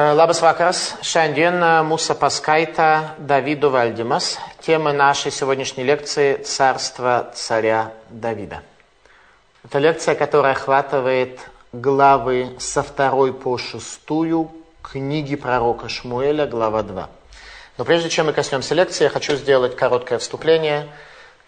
Labas vakaras. Šiandien mūsų paskaita Davido valdymas. Тема нашей сегодняшней лекции «Царство царя Давида». Это лекция, которая охватывает главы со второй по шестую книги пророка Шмуэля, глава 2. Но прежде чем мы коснемся лекции, я хочу сделать короткое вступление –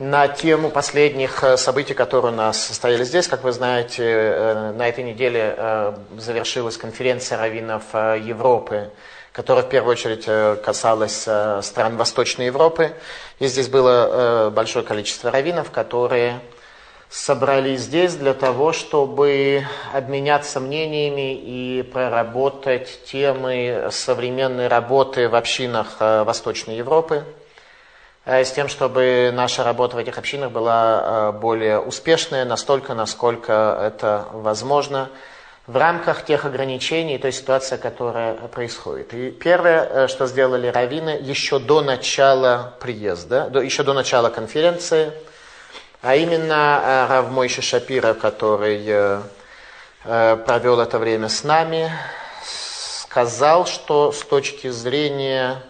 на тему последних э, событий, которые у нас состоялись здесь. Как вы знаете, э, на этой неделе э, завершилась конференция раввинов Европы, которая в первую очередь касалась стран Восточной Европы. И здесь было большое количество раввинов, которые собрались здесь для того, чтобы обменяться мнениями и проработать темы современной работы в общинах Восточной Европы – с тем, чтобы наша работа в этих общинах была э, более успешная, настолько, насколько это возможно, в рамках тех ограничений, той ситуации, которая происходит. И первое, э, что сделали раввины еще до начала приезда, еще до начала конференции, а именно Рав Мойши Шапира, который провел это время с нами, сказал, что с точки зрения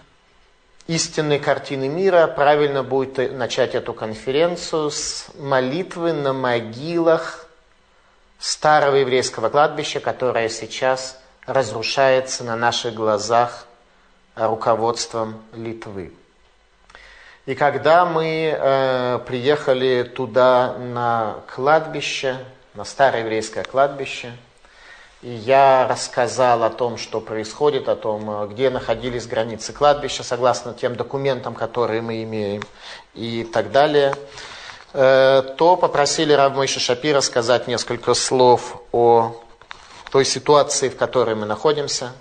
истинной картины мира, правильно будет начать эту конференцию с молитвы на могилах старого еврейского кладбища, которое сейчас разрушается на наших глазах руководством Литвы. И когда мы э, приехали туда на кладбище, на старое еврейское кладбище, и я рассказал о том, что происходит, о том, э, где находились границы кладбища, согласно тем документам, которые мы имеем, и так далее, э, то попросили Равмойша Шапира сказать несколько слов о той ситуации, в которой мы находимся.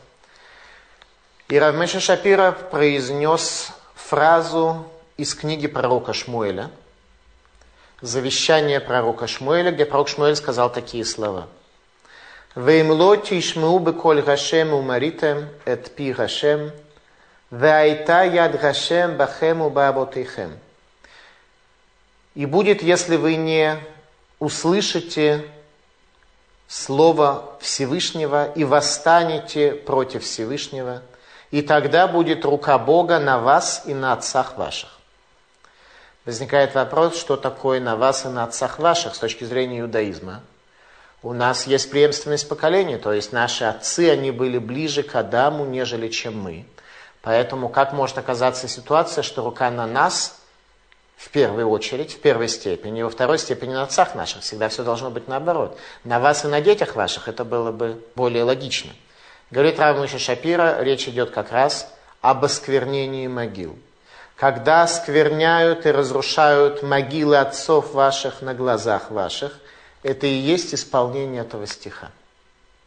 И Равмойша Шапира произнес фразу из книги пророка Шмуэля, завещание пророка Шмуэля, где пророк Шмуэль сказал такие слова – Веймло тишму беколь Гашем умаритем эт пи Гашем, вайта яд Гашем бахему баботихем. И будет, если вы не услышите слово Всевышнего и восстанете против Всевышнего, и тогда будет рука Бога на вас и на отцах ваших. Возникает вопрос, что такое на вас и на отцах ваших с точки зрения иудаизма – у нас есть преемственность поколений, то есть наши отцы, они были ближе к Адаму, нежели чем мы. Поэтому как может оказаться ситуация, что рука на нас в первую очередь, в первой степени, и во второй степени на отцах наших. Всегда все должно быть наоборот. На вас и на детях ваших это было бы более логично. Говорит Равмуша Шапира, речь идет как раз об осквернении могил. Когда скверняют и разрушают могилы отцов ваших на глазах ваших – это и есть исполнение этого стиха.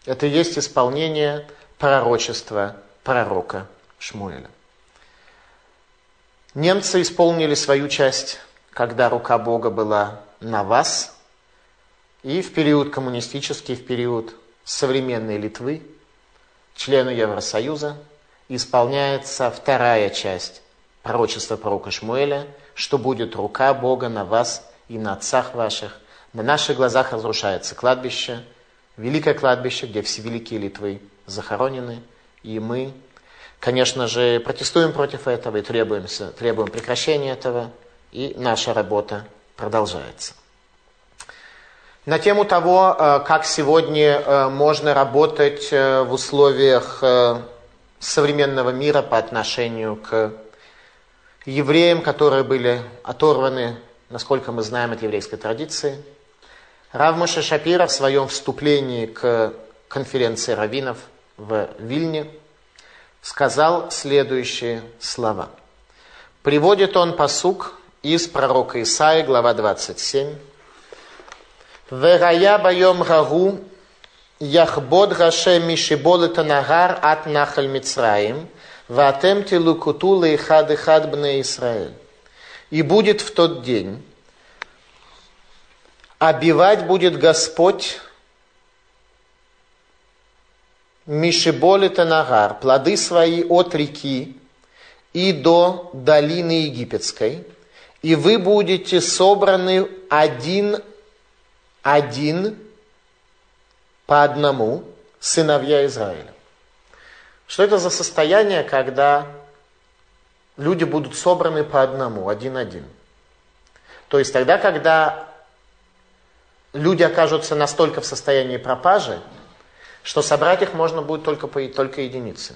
Это и есть исполнение пророчества пророка Шмуэля. Немцы исполнили свою часть, когда рука Бога была на вас, и в период коммунистический, в период современной Литвы, члену Евросоюза, исполняется вторая часть пророчества пророка Шмуэля, что будет рука Бога на вас и на отцах ваших, на наших глазах разрушается кладбище, великое кладбище, где все великие Литвы захоронены, и мы, конечно же, протестуем против этого и требуемся, требуем прекращения этого, и наша работа продолжается. На тему того, э, как сегодня э, можно работать э, в условиях современного мира по отношению к евреям, которые были оторваны, насколько мы знаем, от еврейской традиции – Рав Моше Шапира в своем вступлении к конференции раввинов в Вильне сказал следующие слова. Приводит он посук из пророка Исаи, глава 27. «Верая байом гагу яхбод гаше мишибол нагар от нахаль Мицраим, ватем тилукуту лейхад и хад Исраэль». И будет в тот день, обивать будет Господь Мишиболита Нагар, плоды свои от реки и до долины египетской, и вы будете собраны один, один по одному сыновья Израиля. Что это за состояние, когда люди будут собраны по одному, один-один? То есть тогда, когда люди окажутся настолько в состоянии пропажи, что собрать их можно будет только, по, только единицы.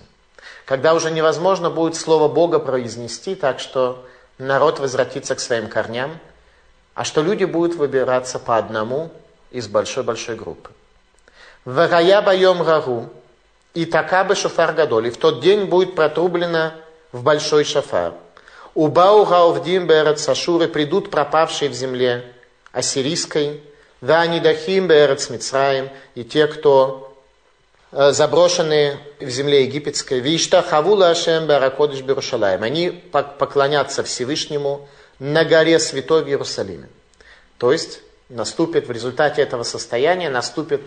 Когда уже невозможно будет слово Бога произнести, так что народ возвратится к своим корням, а что люди будут выбираться по одному из большой-большой группы. Варая боем рагу, и такабы шофар гадоль, и в тот день будет протрублено в большой шафар. Убау гаувдим берет сашуры, придут пропавшие в земле ассирийской, да анидахим берет Мицраим, и те, кто Э, заброшенные в земле египетской. Вишта хавула Ашем Баракодыш Берушалаем. Они поклонятся Всевышнему на горе Святой в Иерусалиме. То есть наступит в результате этого состояния, наступит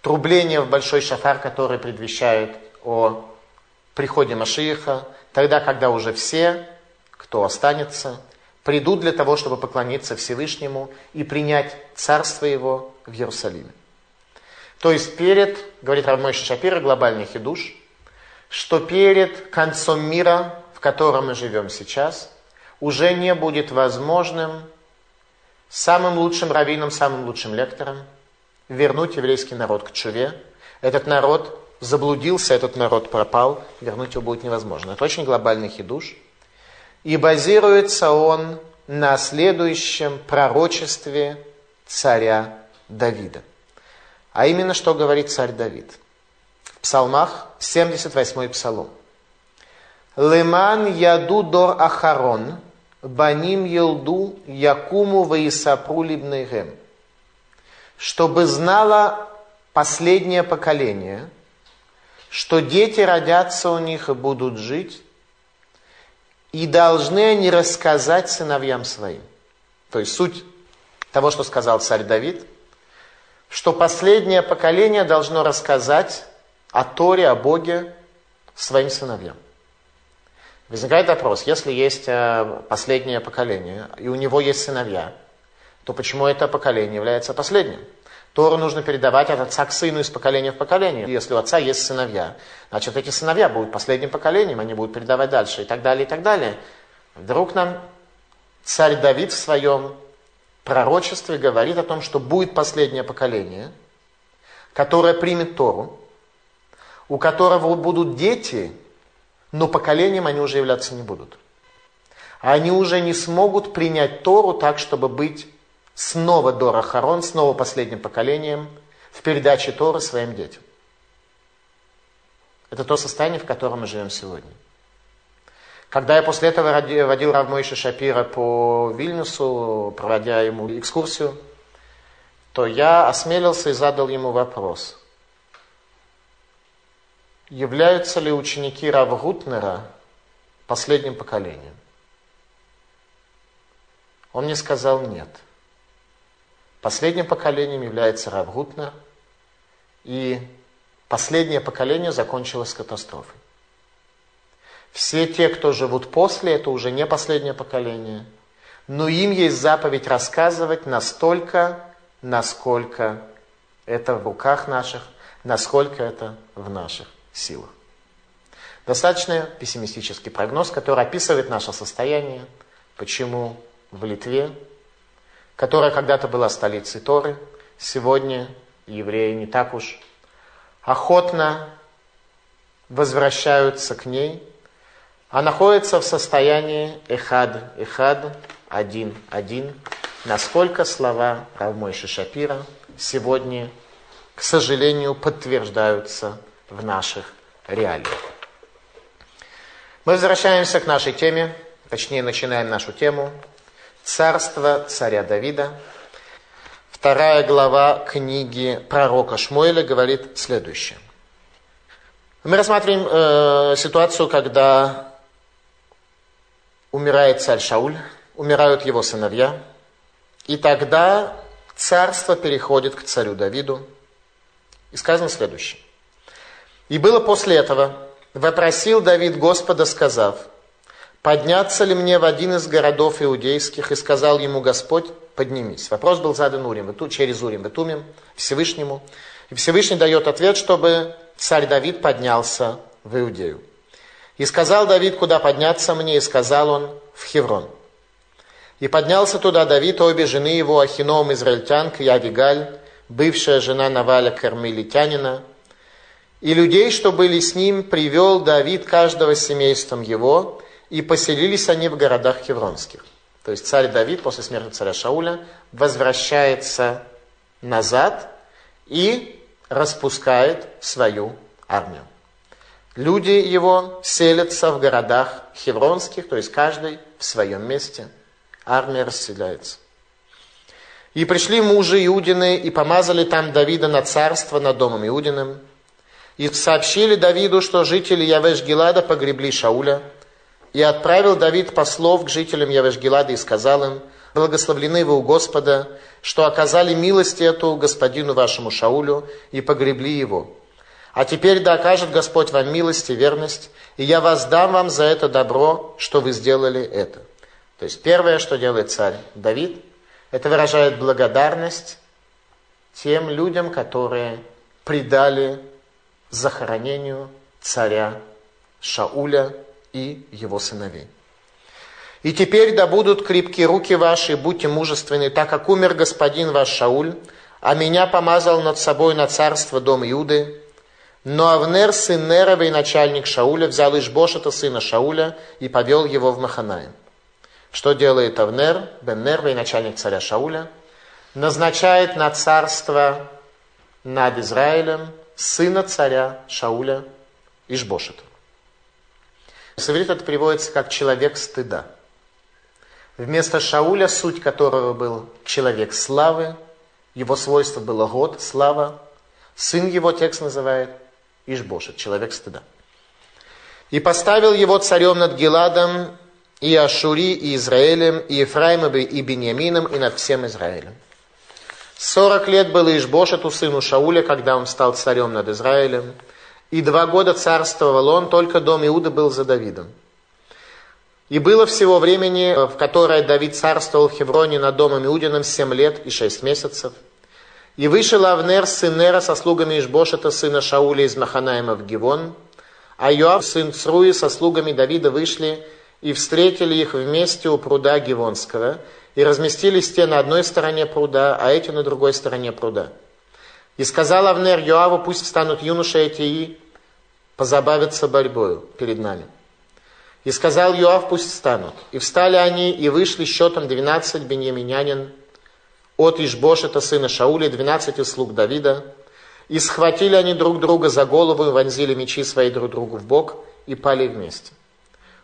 трубление в большой шафар, который предвещает о приходе Машииха, тогда, когда уже все, кто останется, придут для того, чтобы поклониться Всевышнему и принять царство его в Иерусалиме. То есть перед, говорит Равмойша Шапира, глобальный хидуш, что перед концом мира, в котором мы живем сейчас, уже не будет возможным самым лучшим раввином, самым лучшим лектором вернуть еврейский народ к чуве. Этот народ заблудился, этот народ пропал, вернуть его будет невозможно. Это очень глобальный хидуш. И базируется он на следующем пророчестве царя Давида. А именно, что говорит царь Давид. В псалмах 78-й псалом. Леман яду дор ахарон, баним елду якуму ваисапру либнейгем. Чтобы знало последнее поколение, что дети родятся у них и будут жить, и должны они рассказать сыновьям своим. То есть суть того, что сказал царь Давид – что последнее поколение должно рассказать о Торе, о Боге своим сыновьям. Возникает вопрос, если есть э, последнее поколение, и у него есть сыновья, то почему это поколение является последним? Тору нужно передавать от отца к сыну из поколения в поколение. Если у отца есть сыновья, значит, эти сыновья будут последним поколением, они будут передавать дальше и так далее, и так далее. Вдруг нам царь Давид в своем пророчестве говорит о том, что будет последнее поколение, которое примет Тору, у которого будут дети, но поколением они уже являться не будут. Они уже не смогут принять Тору так, чтобы быть снова Дора Харон, снова последним поколением в передаче Торы своим детям. Это то состояние, в котором мы живем сегодня. Когда я после этого водил Равмойша Шапира по Вильнюсу, проводя ему экскурсию, то я осмелился и задал ему вопрос. Являются ли ученики Рава Гутнера последним поколением? Он мне сказал нет. Последним поколением является Рав и последнее поколение закончилось катастрофой. Все те, кто живут после, это уже не последнее поколение. Но им есть заповедь рассказывать настолько, насколько это в руках наших, насколько это в наших силах. Достаточно пессимистический прогноз, который описывает наше состояние, почему в Литве, которая когда-то была столицей Торы, сегодня евреи не так уж охотно возвращаются к ней – а находится в состоянии эхад, эхад, один, один, насколько слова Равмойши Шапира сегодня, к сожалению, подтверждаются в наших реалиях. Мы возвращаемся к нашей теме, точнее начинаем нашу тему «Царство царя Давида». Вторая глава книги пророка Шмуэля говорит следующее. Мы рассматриваем э, ситуацию, когда умирает царь Шауль, умирают его сыновья, и тогда царство переходит к царю Давиду. И сказано следующее. «И было после этого, вопросил Давид Господа, сказав, подняться ли мне в один из городов иудейских, и сказал ему Господь, поднимись. Вопрос был задан Урим, через Урим Ветумим, Всевышнему. И Всевышний дает ответ, чтобы царь Давид поднялся в Иудею. И сказал Давид, куда подняться мне, и сказал он, в Хеврон. И поднялся туда Давид, обе жены его, Ахином, израильтянка, и Авигаль, бывшая жена Наваля Кармелитянина, и людей, что были с ним, привел Давид каждого семейством его, и поселились они в городах Хевронских. То есть царь Давид после смерти царя Шауля возвращается назад и распускает свою армию. Люди его селятся в городах хевронских, то есть каждый в своем месте. Армия расселяется. И пришли мужи Иудины и помазали там Давида на царство над домом Иудиным. И сообщили Давиду, что жители Явеш-Гилада погребли Шауля. И отправил Давид послов к жителям Явеш-Гилада и сказал им, «Благословлены вы у Господа, что оказали милость эту господину вашему Шаулю и погребли его. А теперь да окажет Господь вам милость и верность, и я воздам вам за это добро, что вы сделали это». То есть первое, что делает царь Давид, это выражает благодарность тем людям, которые предали захоронению царя Шауля и его сыновей. И теперь да будут крепкие руки ваши, будьте мужественны, так как умер господин ваш Шауль, а меня помазал над собой на царство дом Иуды. Но Авнер, сын Неровый, начальник Шауля, взял Ишбошета, сына Шауля, и повел его в Маханаим. Что делает Авнер, бен Нервый, начальник царя Шауля? Назначает на царство над Израилем сына царя Шауля Ишбошета. С иврита это переводится как «человек стыда». Вместо Шауля, суть которого был человек славы, его свойство было год, слава, сын его текст называет Ишбошет, человек стыда. И поставил его царем над Геладом, и Ашури, и Израилем, и Ефраимом, и Беньямином, и над всем Израилем. Сорок лет было Ишбошету, сыну Шауля, когда он стал царем над Израилем, и два года царствовал он, только дом Иуда был за Давидом. И было всего времени, в которое Давид царствовал в Хевроне над домом Иудиным, семь лет и шесть месяцев. И вышел Авнер, сын Нера, со слугами Ишбошета, сына Шауля из Маханаима в Гивон, а Йоав, сын Цруи, со слугами Давида вышли и встретили их вместе у пруда Гивонского, и разместились те на одной стороне пруда, а эти на другой стороне пруда. И сказал Авнер Йоаву, пусть встанут юноши эти и позабавятся борьбою перед нами. И сказал Йоав, пусть встанут. И встали они, и вышли счетом двенадцать беньяминянин от Ишбошета, сына Шауля, двенадцати слуг Давида. И схватили они друг друга за голову, и вонзили мечи свои друг другу в бок, и пали вместе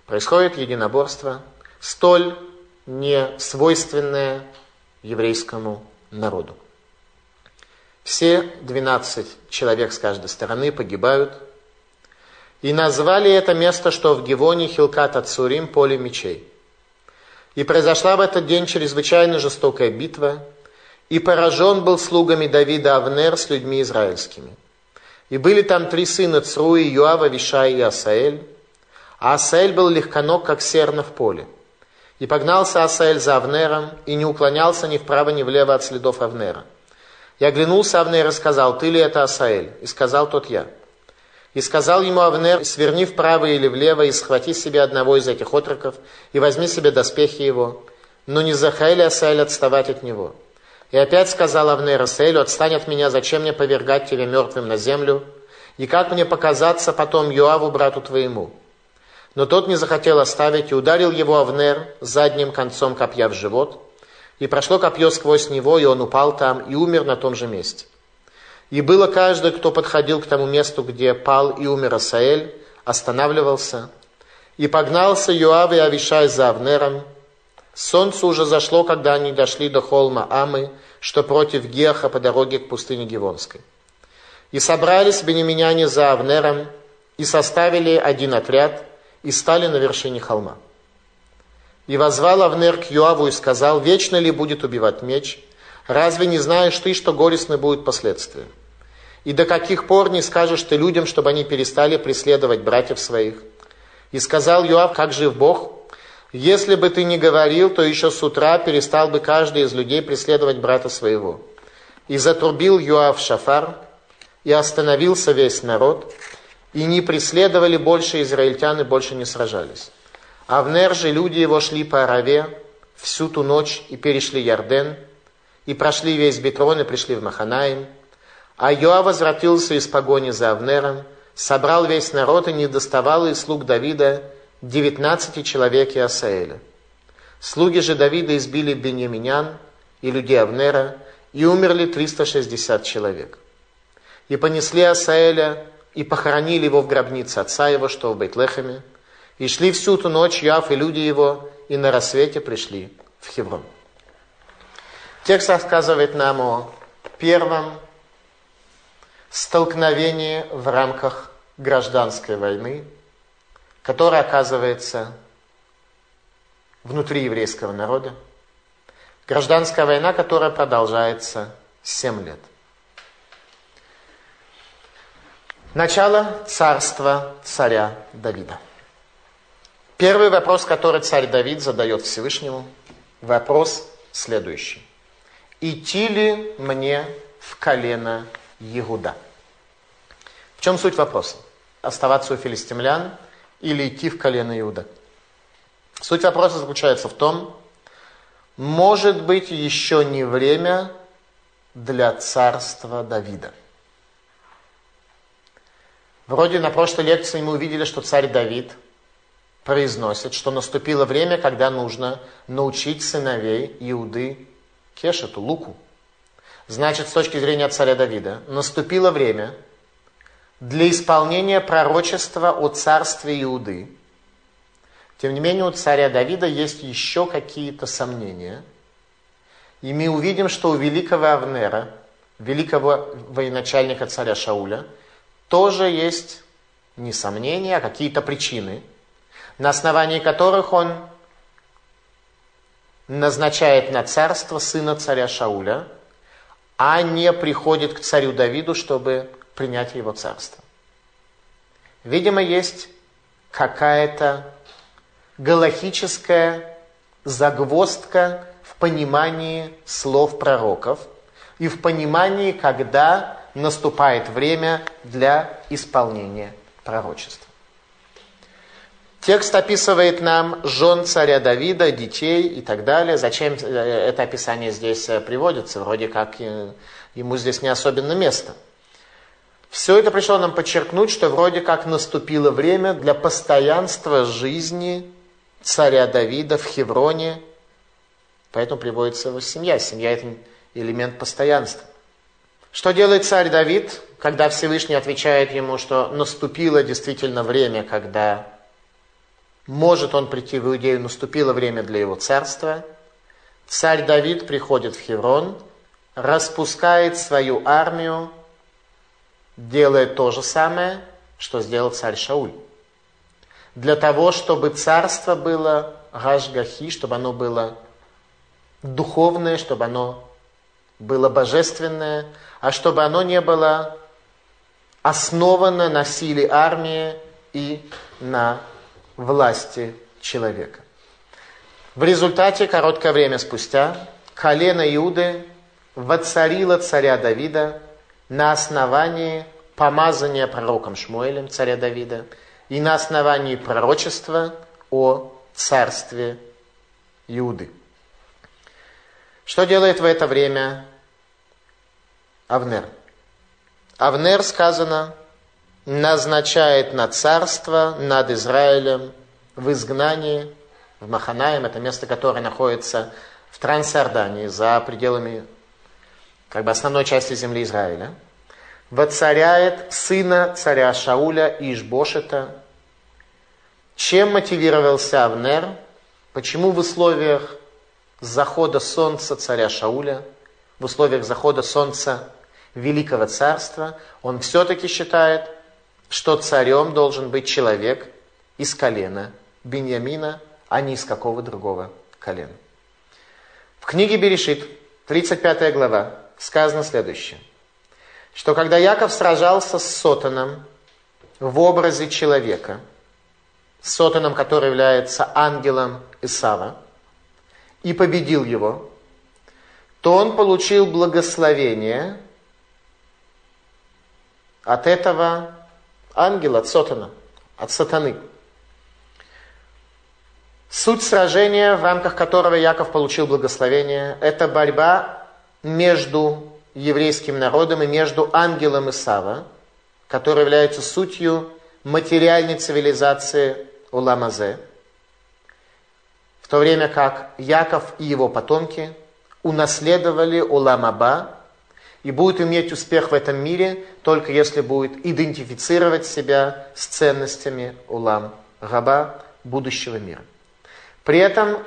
происходит единоборство, столь не свойственное еврейскому народу. Все 12 человек с каждой стороны погибают. И назвали это место, что в Гивоне Хилкат Ацурим, поле мечей. И произошла в этот день чрезвычайно жестокая битва, и поражен был слугами Давида Авнер с людьми израильскими. И были там три сына Цруи, Юава, Вишай и Асаэль, а Асаэль был легконог, как серна в поле. И погнался Асаэль за Авнером, и не уклонялся ни вправо, ни влево от следов Авнера. И оглянулся Авнер и сказал, ты ли это Асаэль? И сказал тот я. И сказал ему Авнер, сверни вправо или влево, и схвати себе одного из этих отроков, и возьми себе доспехи его. Но не захаяли Асаэль отставать от него. И опять сказал Авнер Асаэлю, отстань от меня, зачем мне повергать тебя мертвым на землю? И как мне показаться потом Юаву, брату твоему? Но тот не захотел оставить и ударил его Авнер задним концом копья в живот. И прошло копье сквозь него, и он упал там и умер на том же месте. И было каждый, кто подходил к тому месту, где пал и умер Асаэль, останавливался. И погнался Юав и Авишай за Авнером. Солнце уже зашло, когда они дошли до холма Амы, что против Геха по дороге к пустыне Гивонской. И собрались бенеминяне за Авнером, и составили один отряд – и стали на вершине холма. И возвал Авнер к Юаву и сказал, вечно ли будет убивать меч? Разве не знаешь ты, что горестны будут последствия? И до каких пор не скажешь ты людям, чтобы они перестали преследовать братьев своих? И сказал Юав, как жив Бог? Если бы ты не говорил, то еще с утра перестал бы каждый из людей преследовать брата своего. И затрубил Юав шафар, и остановился весь народ, и не преследовали больше израильтян и больше не сражались. Авнер же люди его шли по Араве всю ту ночь и перешли Ярден, и прошли весь Бетрон и пришли в Маханаим. А Йоа возвратился из погони за Авнером, собрал весь народ и не доставал из слуг Давида девятнадцати человек и Асаэля. Слуги же Давида избили Беньяминян и людей Авнера, и умерли 360 человек. И понесли Асаэля, и похоронили его в гробнице отца его, что в Бейтлехеме, и шли всю ту ночь Яв и люди его, и на рассвете пришли в Хеврон. Текст рассказывает нам о первом столкновении в рамках гражданской войны, которая оказывается внутри еврейского народа. Гражданская война, которая продолжается 7 лет. Начало царства царя Давида. Первый вопрос, который царь Давид задает Всевышнему, вопрос следующий. Идти ли мне в колено Егуда? В чем суть вопроса? Оставаться у филистимлян или идти в колено Иуда? Суть вопроса заключается в том, может быть еще не время для царства Давида. Вроде на прошлой лекции мы увидели, что царь Давид произносит, что наступило время, когда нужно научить сыновей Иуды Кешету, луку. Значит, с точки зрения царя Давида, наступило время для исполнения пророчества о царстве Иуды – тем не менее, у царя Давида есть еще какие-то сомнения. И мы увидим, что у великого Авнера, великого военачальника царя Шауля, тоже есть не сомнения, а какие-то причины, на основании которых он назначает на царство сына царя Шауля, а не приходит к царю Давиду, чтобы принять его царство. Видимо, есть какая-то галахическая загвоздка в понимании слов пророков и в понимании, когда наступает время для исполнения пророчества. Текст описывает нам жен царя Давида, детей и так далее. Зачем э, это описание здесь э, приводится? Вроде как э, ему здесь не особенно место. Все это пришло нам подчеркнуть, что вроде как наступило время для постоянства жизни царя Давида в Хевроне, поэтому приводится его семья. Семья – это элемент постоянства. Что делает царь Давид, когда Всевышний отвечает ему, что наступило действительно время, когда может он прийти в Иудею, наступило время для его царства. Царь Давид приходит в Хеврон, распускает свою армию, делает то же самое, что сделал царь Шауль для того, чтобы царство было гашгахи, чтобы оно было духовное, чтобы оно было божественное, а чтобы оно не было основано на силе армии и на власти человека. В результате, короткое время спустя, колено Иуды воцарило царя Давида на основании помазания пророком Шмуэлем царя Давида – и на основании пророчества о царстве Иуды. Что делает в это время Авнер? Авнер, сказано, назначает на царство над Израилем в изгнании, в Маханаем, это место, которое находится в Трансиордании, за пределами как бы основной части земли Израиля – воцаряет сына царя Шауля Ишбошета. Чем мотивировался Авнер? Почему в условиях захода солнца царя Шауля, в условиях захода солнца Великого Царства, он все-таки считает, что царем должен быть человек из колена Беньямина, а не из какого другого колена. В книге Берешит, 35 глава, сказано следующее – что когда Яков сражался с Сотаном в образе человека, Сотаном, который является ангелом Исава, и победил его, то он получил благословение от этого ангела, от сатана, от сатаны. Суть сражения, в рамках которого Яков получил благословение, это борьба между еврейским народом и между ангелом Исава, который является сутью материальной цивилизации Уламазе, в то время как Яков и его потомки унаследовали Уламаба и будут иметь успех в этом мире только если будет идентифицировать себя с ценностями Улам Раба будущего мира. При этом,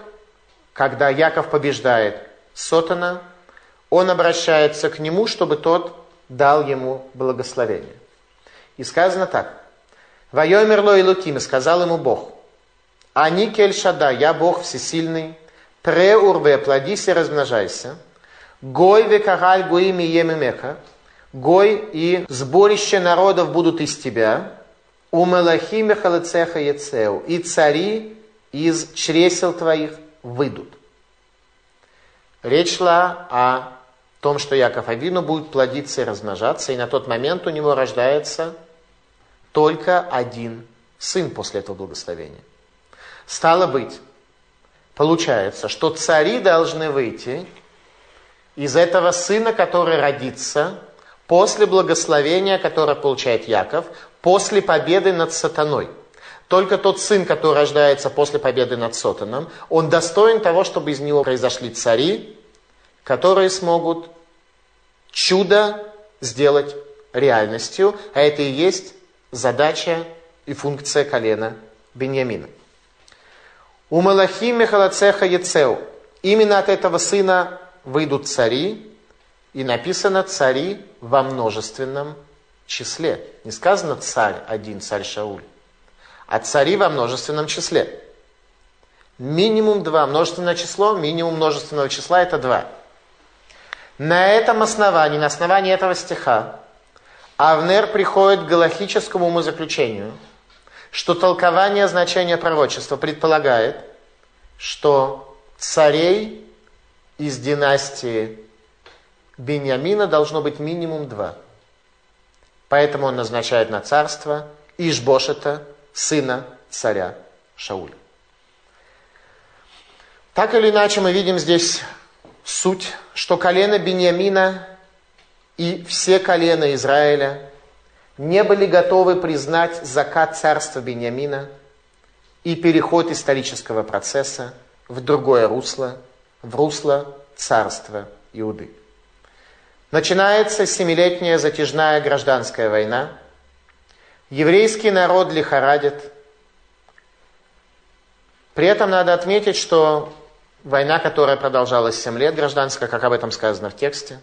когда Яков побеждает Сотана, он обращается к нему, чтобы тот дал ему благословение. И сказано так. «Вайомер ло Илуким, сказал ему Бог, «Ани кель шада, я Бог всесильный, пре урве, плодись и размножайся, гой векараль гуими емемеха, гой и сборище народов будут из тебя, у мелахиме халецеха ецеу, и цари из чресел твоих выйдут. Речь шла о том, что Яков Авину будет плодиться и размножаться, и на тот момент у него рождается только один сын после этого благословения. Стало быть, получается, что цари должны выйти из этого сына, который родится после благословения, которое получает Яков, после победы над сатаной – только тот сын, который рождается после победы над Сотаном, он достоин того, чтобы из него произошли цари, которые смогут чудо сделать реальностью, а это и есть задача и функция колена Беньямина. У Малахи Мехалацеха Ецеу. Именно от этого сына выйдут цари, и написано цари во множественном числе. Не сказано царь один, царь Шауль а цари во множественном числе. Минимум два. Множественное число, минимум множественного числа – это два. На этом основании, на основании этого стиха, Авнер приходит к галахическому умозаключению, что толкование значения пророчества предполагает, что царей из династии Беньямина должно быть минимум два. Поэтому он назначает на царство Ишбошета – сына царя Шауля. Так или иначе мы видим здесь суть, что колено Бениамина и все колена Израиля не были готовы признать закат царства Бениамина и переход исторического процесса в другое русло, в русло царства Иуды. Начинается семилетняя затяжная гражданская война – Еврейский народ лихорадит. При этом надо отметить, что война, которая продолжалась 7 лет, гражданская, как об этом сказано в тексте,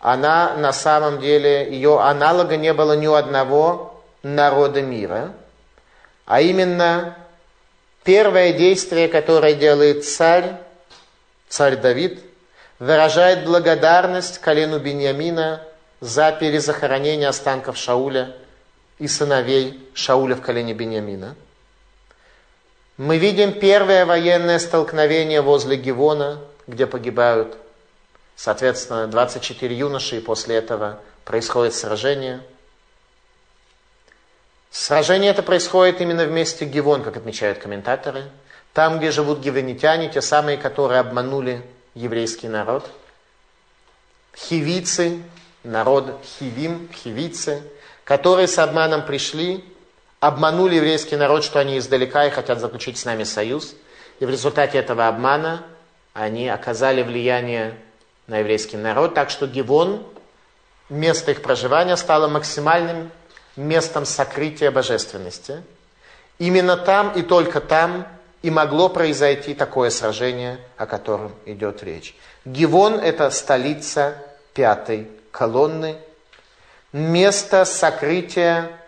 она на самом деле, ее аналога не было ни у одного народа мира, а именно первое действие, которое делает царь, царь Давид, выражает благодарность колену Беньямина за перезахоронение останков Шауля – и сыновей Шауля в колене Бениамина. Мы видим первое военное столкновение возле Гивона, где погибают, соответственно, 24 юноши, и после этого происходит сражение. Сражение это происходит именно в месте Гивон, как отмечают комментаторы. Там, где живут гивонитяне, те самые, которые обманули еврейский народ. Хивицы, народ Хивим, хивицы – которые с обманом пришли, обманули еврейский народ, что они издалека и хотят заключить с нами союз. И в результате этого обмана они оказали влияние на еврейский народ, так что Гивон, место их проживания, стало максимальным местом сокрытия божественности. Именно там и только там и могло произойти такое сражение, о котором идет речь. Гивон – это столица пятой колонны – место сокрытия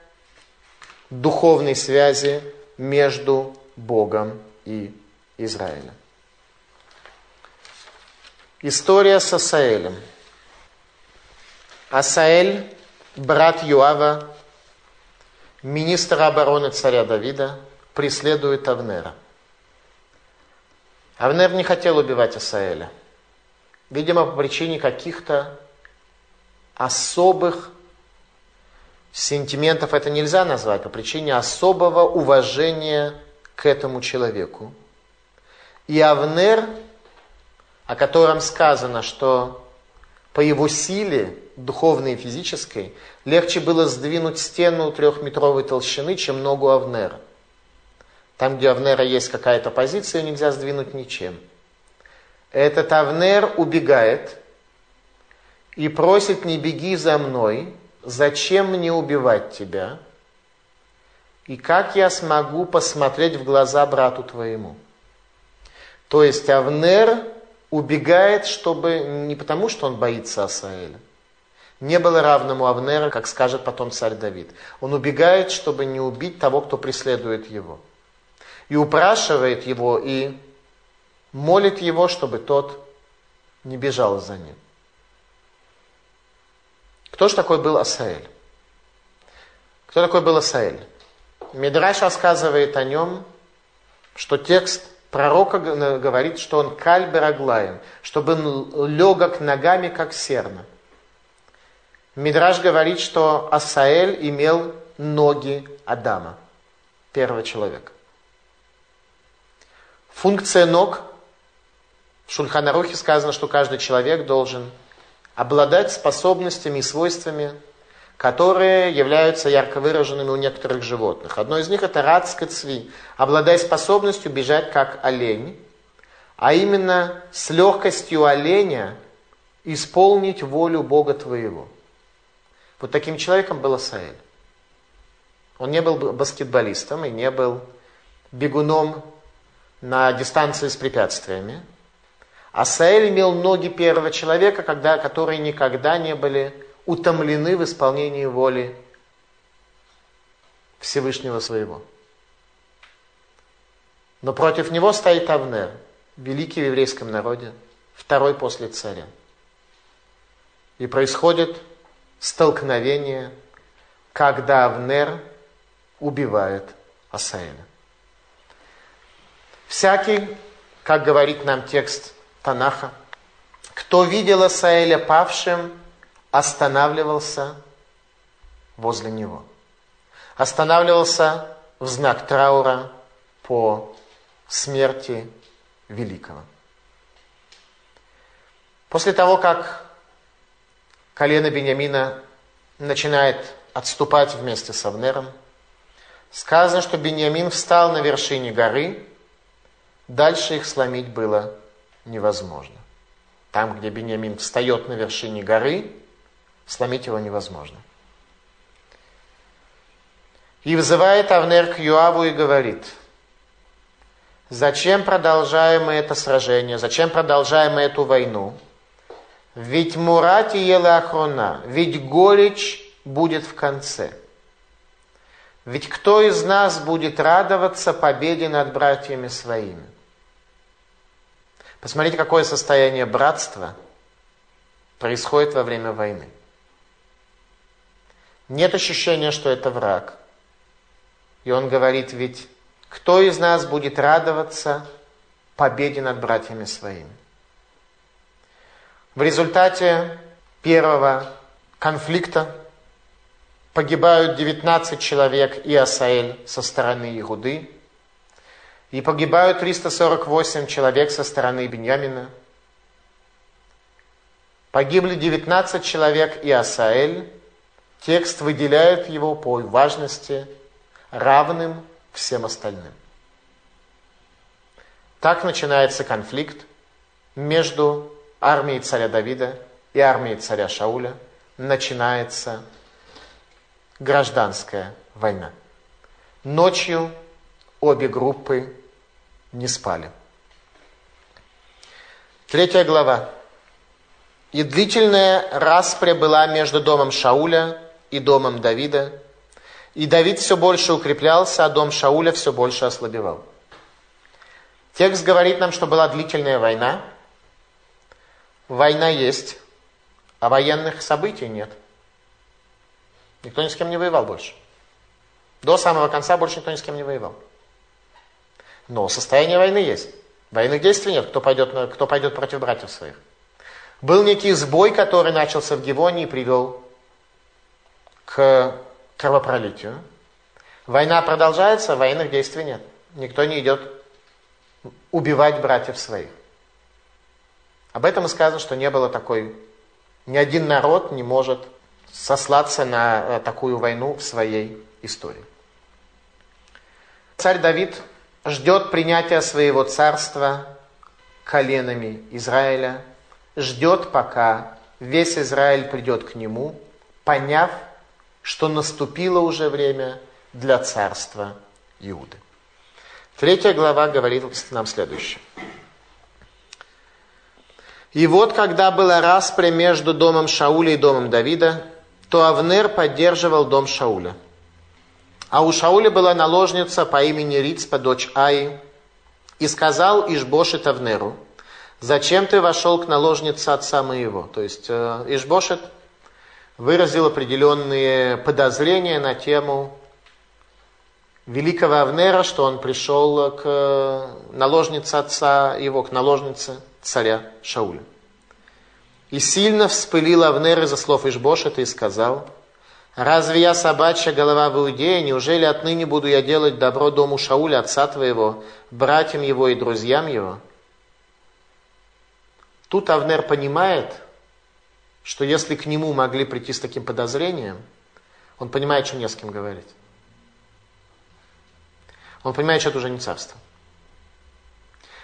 духовной связи между Богом и Израилем. История с Асаэлем. Асаэль, брат Юава, министр обороны царя Давида, преследует Авнера. Авнер не хотел убивать Асаэля. Видимо, по причине каких-то особых сентиментов это нельзя назвать по причине особого уважения к этому человеку. И Авнер, о котором сказано, что по его силе, духовной и физической, легче было сдвинуть стену трехметровой толщины, чем ногу Авнера. Там, где Авнера есть какая-то позиция, нельзя сдвинуть ничем. Этот Авнер убегает и просит, не беги за мной, зачем мне убивать тебя? И как я смогу посмотреть в глаза брату твоему? То есть Авнер убегает, чтобы не потому, что он боится Асаэля. Не было равному Авнера, как скажет потом царь Давид. Он убегает, чтобы не убить того, кто преследует его. И упрашивает его, и молит его, чтобы тот не бежал за ним. Кто же такой был Асаэль? Кто такой был Асаэль? Мидраш рассказывает о нем, что текст пророка говорит, что он кальбераглаем, чтобы он легок ногами, как серна. Мидраш говорит, что Асаэль имел ноги Адама, первого человека. Функция ног в Шульханарухе сказано, что каждый человек должен обладать способностями и свойствами, которые являются ярко выраженными у некоторых животных. Одно из них это радская цви, обладая способностью бежать как олень, а именно с легкостью оленя исполнить волю Бога твоего. Вот таким человеком был Асаэль. Он не был баскетболистом и не был бегуном на дистанции с препятствиями. Асаэль имел ноги первого человека, когда, которые никогда не были утомлены в исполнении воли Всевышнего своего. Но против него стоит Авнер, великий в еврейском народе, второй после царя. И происходит столкновение, когда Авнер убивает Асаэля. Всякий, как говорит нам текст Танаха. Кто видел Асаэля павшим, останавливался возле него. Останавливался в знак траура по смерти великого. После того, как колено Бениамина начинает отступать вместе с Авнером, сказано, что Бениамин встал на вершине горы, дальше их сломить было невозможно. Там, где Бениамин встает на вершине горы, сломить его невозможно. И вызывает Авнер к Юаву и говорит, зачем продолжаем мы это сражение, зачем продолжаем мы эту войну? Ведь Мурати ела охрона, ведь горечь будет в конце. Ведь кто из нас будет радоваться победе над братьями своими? Посмотрите, какое состояние братства происходит во время войны. Нет ощущения, что это враг. И он говорит, ведь кто из нас будет радоваться победе над братьями своими? В результате первого конфликта погибают 19 человек и Асаэль со стороны Игуды, и погибают 348 человек со стороны Беньямина. Погибли 19 человек и Асаэль. Текст выделяет его по важности равным всем остальным. Так начинается конфликт между армией царя Давида и армией царя Шауля. Начинается гражданская война. Ночью обе группы не спали. Третья глава. «И длительная распря была между домом Шауля и домом Давида, и Давид все больше укреплялся, а дом Шауля все больше ослабевал». Текст говорит нам, что была длительная война. Война есть, а военных событий нет. Никто ни с кем не воевал больше. До самого конца больше никто ни с кем не воевал. Но состояние войны есть. Военных действий нет. Кто пойдет, кто пойдет против братьев своих? Был некий сбой, который начался в Гивоне и привел к кровопролитию. Война продолжается, военных действий нет. Никто не идет убивать братьев своих. Об этом и сказано, что не было такой... Ни один народ не может сослаться на э, такую войну в своей истории. Царь Давид ждет принятия своего царства коленами Израиля, ждет, пока весь Израиль придет к нему, поняв, что наступило уже время для царства Иуды. Третья глава говорит нам следующее. И вот, когда была распря между домом Шауля и домом Давида, то Авнер поддерживал дом Шауля. А у Шауля была наложница по имени Рицпа, дочь Аи, и сказал Ишбошет Авнеру, зачем ты вошел к наложнице отца моего? То есть э, Ишбошет выразил определенные подозрения на тему великого Авнера, что он пришел к э, наложнице отца его, к наложнице царя Шауля. И сильно вспылил Авнер из-за слов Ишбошета и сказал, «Разве я собачья голова в Иудее? Неужели отныне буду я делать добро дому Шауля, отца твоего, братьям его и друзьям его?» Тут Авнер понимает, что если к нему могли прийти с таким подозрением, он понимает, что не с кем говорить. Он понимает, что это уже не царство.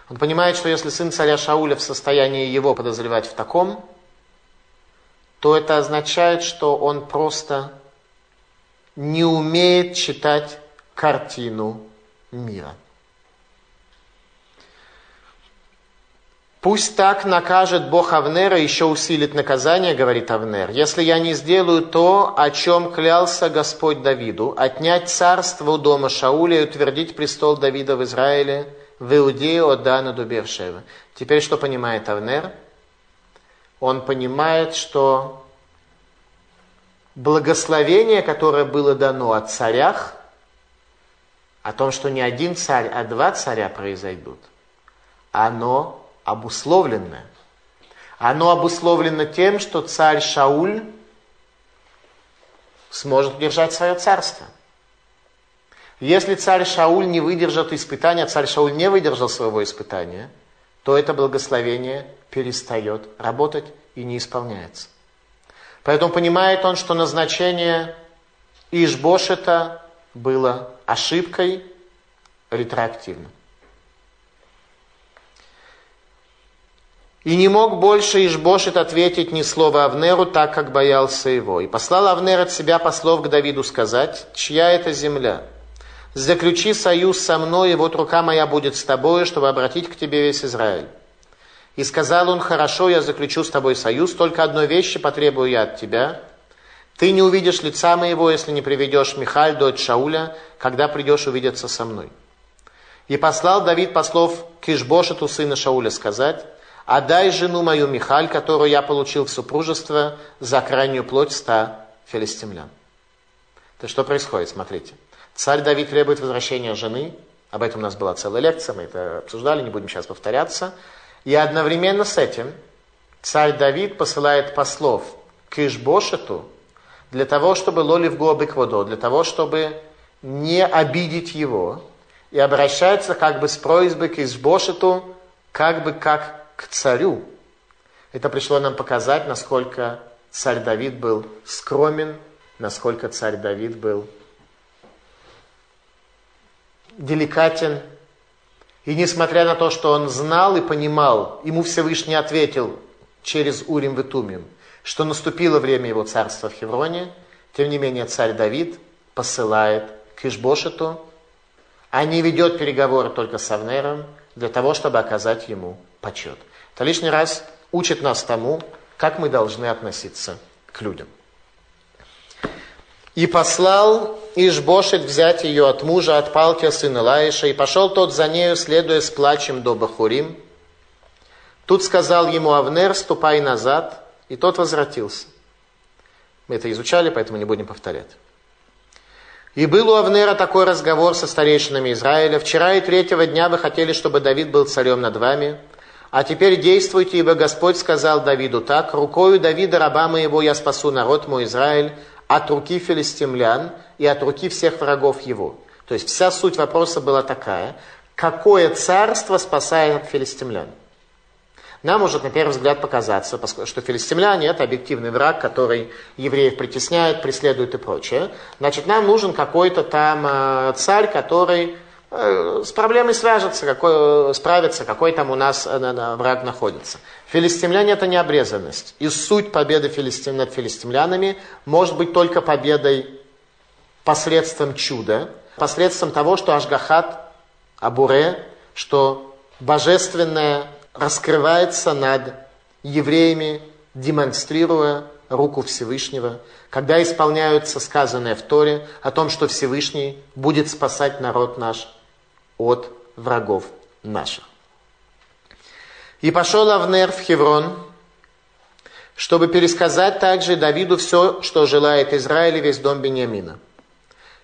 Он понимает, что если сын царя Шауля в состоянии его подозревать в таком, то это означает, что он просто не умеет читать картину мира. Пусть так накажет Бог Авнера, еще усилит наказание, говорит Авнер, если я не сделаю то, о чем клялся Господь Давиду, отнять царство у дома Шауля и утвердить престол Давида в Израиле, в Иудею от Дана до Бершева. Теперь что понимает Авнер? Он понимает, что благословение, которое было дано о царях, о том, что не один царь, а два царя произойдут, оно обусловленное. Оно обусловлено тем, что царь Шауль сможет удержать свое царство. Если царь Шауль не выдержит испытания, царь Шауль не выдержал своего испытания, то это благословение перестает работать и не исполняется. Поэтому понимает он, что назначение Ишбошета было ошибкой ретроактивно. И не мог больше Ишбошет ответить ни слова Авнеру, так как боялся его. И послал Авнер от себя послов к Давиду сказать, чья это земля? Заключи союз со мной, и вот рука моя будет с тобой, чтобы обратить к тебе весь Израиль. И сказал он, хорошо, я заключу с тобой союз, только одной вещи потребую я от тебя. Ты не увидишь лица моего, если не приведешь Михаль, дочь Шауля, когда придешь увидеться со мной. И послал Давид послов к Ишбошету, сына Шауля, сказать, отдай жену мою Михаль, которую я получил в супружество за крайнюю плоть ста филистимлян. То что происходит, смотрите. Царь Давид требует возвращения жены, об этом у нас была целая лекция, мы это обсуждали, не будем сейчас повторяться. И одновременно с этим царь Давид посылает послов к Ишбошету для того, чтобы лоли в гобы кводо, для того, чтобы не обидеть его, и обращается как бы с просьбой к Ишбошету, как бы как к царю. Это пришло нам показать, насколько царь Давид был скромен, насколько царь Давид был деликатен. И несмотря на то, что он знал и понимал, ему Всевышний ответил через Урим Ветумим, что наступило время его царства в Хевроне, тем не менее царь Давид посылает к Ишбошету, а не ведет переговоры только с Авнером для того, чтобы оказать ему почет. Это лишний раз учит нас тому, как мы должны относиться к людям. И послал Ишбошет взять ее от мужа, от Палтия, сына Лаиша, и пошел тот за нею, следуя с плачем до Бахурим. Тут сказал ему Авнер, ступай назад, и тот возвратился. Мы это изучали, поэтому не будем повторять. И был у Авнера такой разговор со старейшинами Израиля. Вчера и третьего дня вы хотели, чтобы Давид был царем над вами. А теперь действуйте, ибо Господь сказал Давиду так, «Рукою Давида, раба моего, я спасу народ мой Израиль от руки филистимлян, и от руки всех врагов его. То есть вся суть вопроса была такая, какое царство спасает от филистимлян? Нам может на первый взгляд показаться, что филистимляне это объективный враг, который евреев притесняет, преследует и прочее. Значит, нам нужен какой-то там э, царь, который с проблемой свяжется, какой, справится, какой там у нас э, враг находится. Филистимляне это не обрезанность. И суть победы филистим, над филистимлянами может быть только победой посредством чуда, посредством того, что Ашгахат, Абуре, что божественное раскрывается над евреями, демонстрируя руку Всевышнего, когда исполняются сказанные в Торе о том, что Всевышний будет спасать народ наш от врагов наших. И пошел Авнер в Хеврон, чтобы пересказать также Давиду все, что желает Израиль и весь дом Бениамина.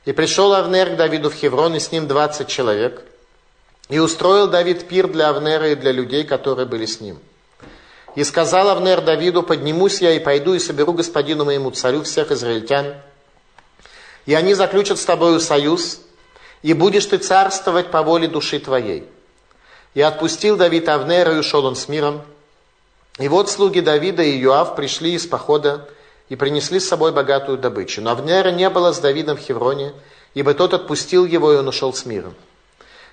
И пришел Авнер к Давиду в Хеврон, и с ним 20 человек – и устроил Давид пир для Авнера и для людей, которые были с ним. И сказал Авнер Давиду, поднимусь я и пойду и соберу господину моему царю всех израильтян. И они заключат с тобою союз, и будешь ты царствовать по воле души твоей. И отпустил Давид Авнера, и ушел он с миром. И вот слуги Давида и Юав пришли из похода и принесли с собой богатую добычу. Но Авнера не было с Давидом в Хевроне, ибо тот отпустил его, и он ушел с миром.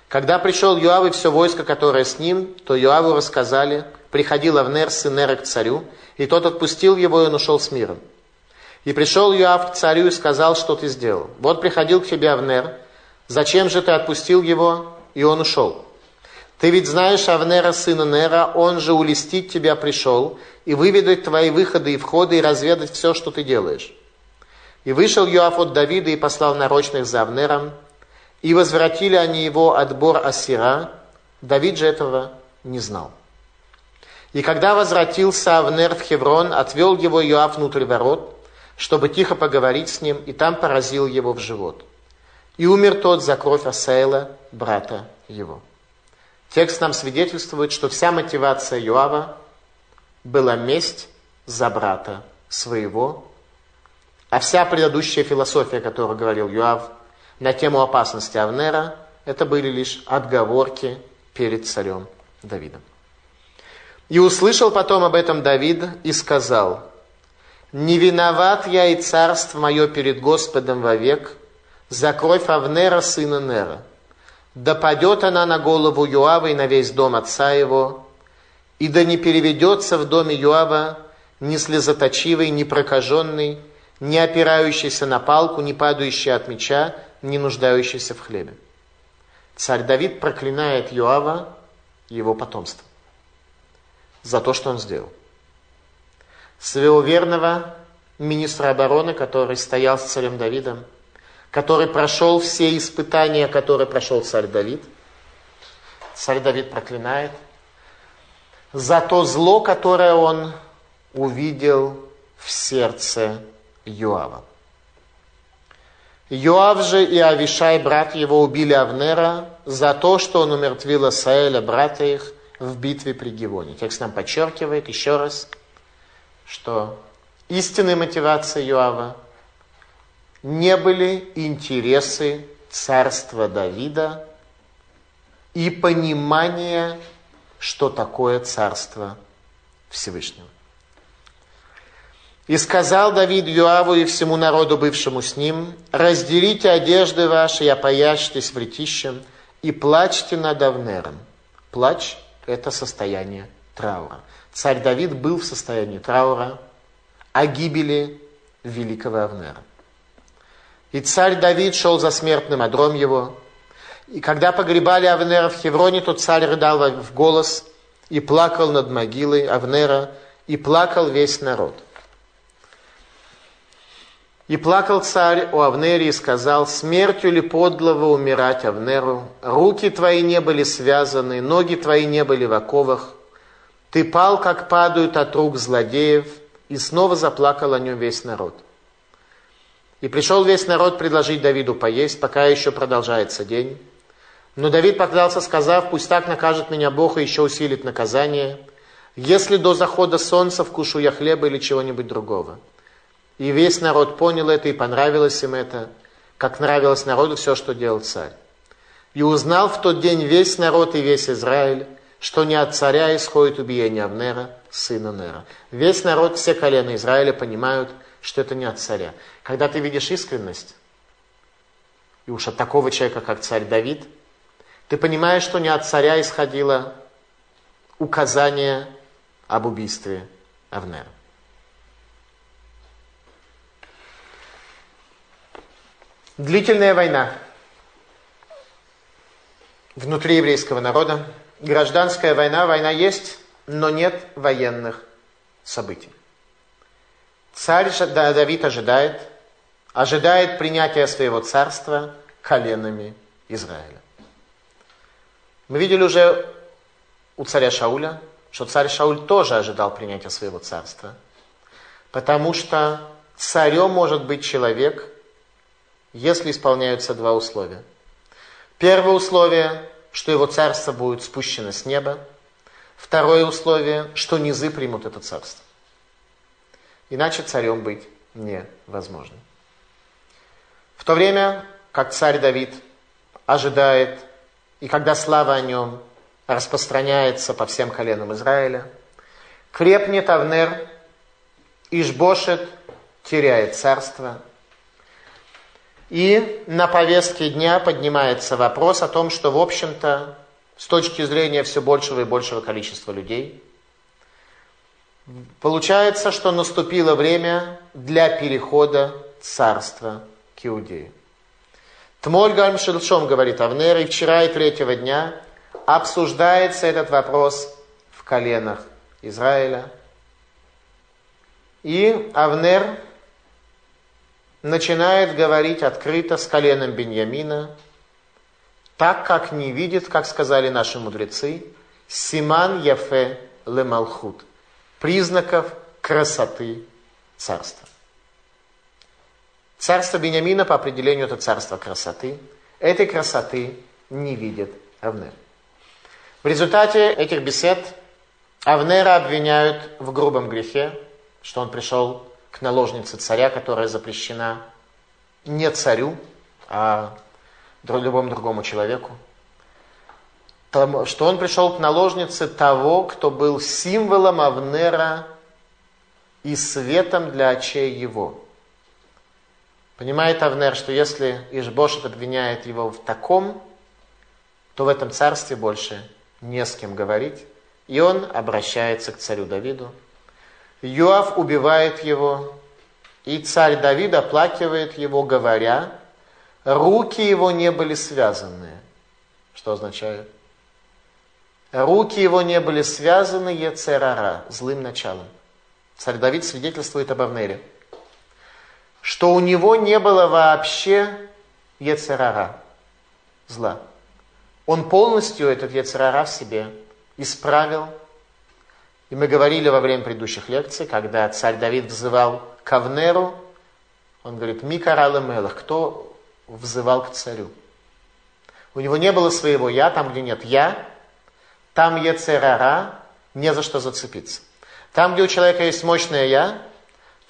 Когда пришел Юав и все войско, которое с ним, то Юаву рассказали, приходил Авнер, сын Нера, к царю, и тот отпустил его, и он ушел с миром. И пришел Юав к царю и сказал, что ты сделал. Вот приходил к тебе Авнер, зачем же ты отпустил его, и он ушел. Ты ведь знаешь Авнера, сына Нера, он же улестить тебя пришел, и выведать твои выходы и входы, и разведать все, что ты делаешь. И вышел Юав от Давида и послал нарочных за Авнером, и возвратили они его отбор Асира. Давид же этого не знал. И когда возвратился Авнер в Хеврон, отвел его Иоав внутрь ворот, чтобы тихо поговорить с ним, и там поразил его в живот. И умер тот за кровь Асаэла, брата его. Текст нам свидетельствует, что вся мотивация Юава была месть за брата своего, а вся предыдущая философия, которую говорил Юав, на тему опасности Авнера, это были лишь отговорки перед царем Давидом. И услышал потом об этом Давид и сказал, «Не виноват я и царство мое перед Господом вовек за кровь Авнера, сына Нера. Да падет она на голову Юава и на весь дом отца его, и да не переведется в доме Юава ни слезоточивый, ни прокаженный, не опирающийся на палку, не падающий от меча, не нуждающийся в хлебе. Царь Давид проклинает Йоава и его потомство за то, что он сделал. Своего верного министра обороны, который стоял с царем Давидом, который прошел все испытания, которые прошел царь Давид, царь Давид проклинает за то зло, которое он увидел в сердце Юава. Йоав же и Авишай, брат его, убили Авнера за то, что он умертвил Асаэля, брата их, в битве при Гивоне. Текст нам подчеркивает еще раз, что истинной мотивацией Йоава не были интересы царства Давида и понимание, что такое царство Всевышнего. И сказал Давид Юаву и всему народу, бывшему с ним, разделите одежды ваши и опояжьтесь вретищем, и плачьте над Авнером. Плач – это состояние траура. Царь Давид был в состоянии траура о гибели великого Авнера. И царь Давид шел за смертным одром его. И когда погребали Авнера в Хевроне, то царь рыдал в голос и плакал над могилой Авнера, и плакал весь народ – и плакал царь о Авнере и сказал, смертью ли подлого умирать Авнеру? Руки твои не были связаны, ноги твои не были в оковах. Ты пал, как падают от рук злодеев, и снова заплакал о нем весь народ. И пришел весь народ предложить Давиду поесть, пока еще продолжается день. Но Давид поклялся, сказав, пусть так накажет меня Бог и еще усилит наказание, если до захода солнца вкушу я хлеба или чего-нибудь другого. И весь народ понял это, и понравилось им это. как нравилось народу все, что делал царь. И узнал в тот день весь народ и весь Израиль, что не от царя исходит убиение Авнера, сына Нера. Весь народ, все колена Израиля понимают, что это не от царя. Когда ты видишь искренность, и уж от такого человека, как царь Давид, ты понимаешь, что не от царя исходило указание об убийстве Авнера. Длительная война внутри еврейского народа. Гражданская война, война есть, но нет военных событий. Царь Давид ожидает, ожидает принятия своего царства коленами Израиля. Мы видели уже у царя Шауля, что царь Шауль тоже ожидал принятия своего царства, потому что царем может быть человек, если исполняются два условия. Первое условие, что его царство будет спущено с неба. Второе условие, что низы примут это царство. Иначе царем быть невозможно. В то время, как царь Давид ожидает, и когда слава о нем распространяется по всем коленам Израиля, крепнет Авнер, Ишбошет теряет царство – и на повестке дня поднимается вопрос о том, что, в общем-то, с точки зрения все большего и большего количества людей, получается, что наступило время для перехода царства к Иудею. Тмоль Гальмшельшом, говорит Авнер, и вчера и третьего дня обсуждается этот вопрос в коленах Израиля. И Авнер начинает говорить открыто с коленом Беньямина, так как не видит, как сказали наши мудрецы, Симан Яфе Лемалхут, признаков красоты царства. Царство Беньямина по определению это царство красоты. Этой красоты не видит Авнер. В результате этих бесед Авнера обвиняют в грубом грехе, что он пришел к наложнице царя, которая запрещена не царю, а любому другому человеку. Что он пришел к наложнице того, кто был символом Авнера и светом для очей его. Понимает Авнер, что если Ишбошет обвиняет его в таком, то в этом царстве больше не с кем говорить. И он обращается к царю Давиду Йоав убивает его, и царь Давид оплакивает его, говоря, руки его не были связаны. Что означает? Руки его не были связаны Ецерара, злым началом. Царь Давид свидетельствует об Авнере, что у него не было вообще Ецерара, зла. Он полностью этот Ецерара в себе исправил и мы говорили во время предыдущих лекций, когда царь Давид взывал к Авнеру, он говорит, Микарал Мелах, кто взывал к царю? У него не было своего «я», там, где нет «я», там Ецерара, не за что зацепиться. Там, где у человека есть мощное «я»,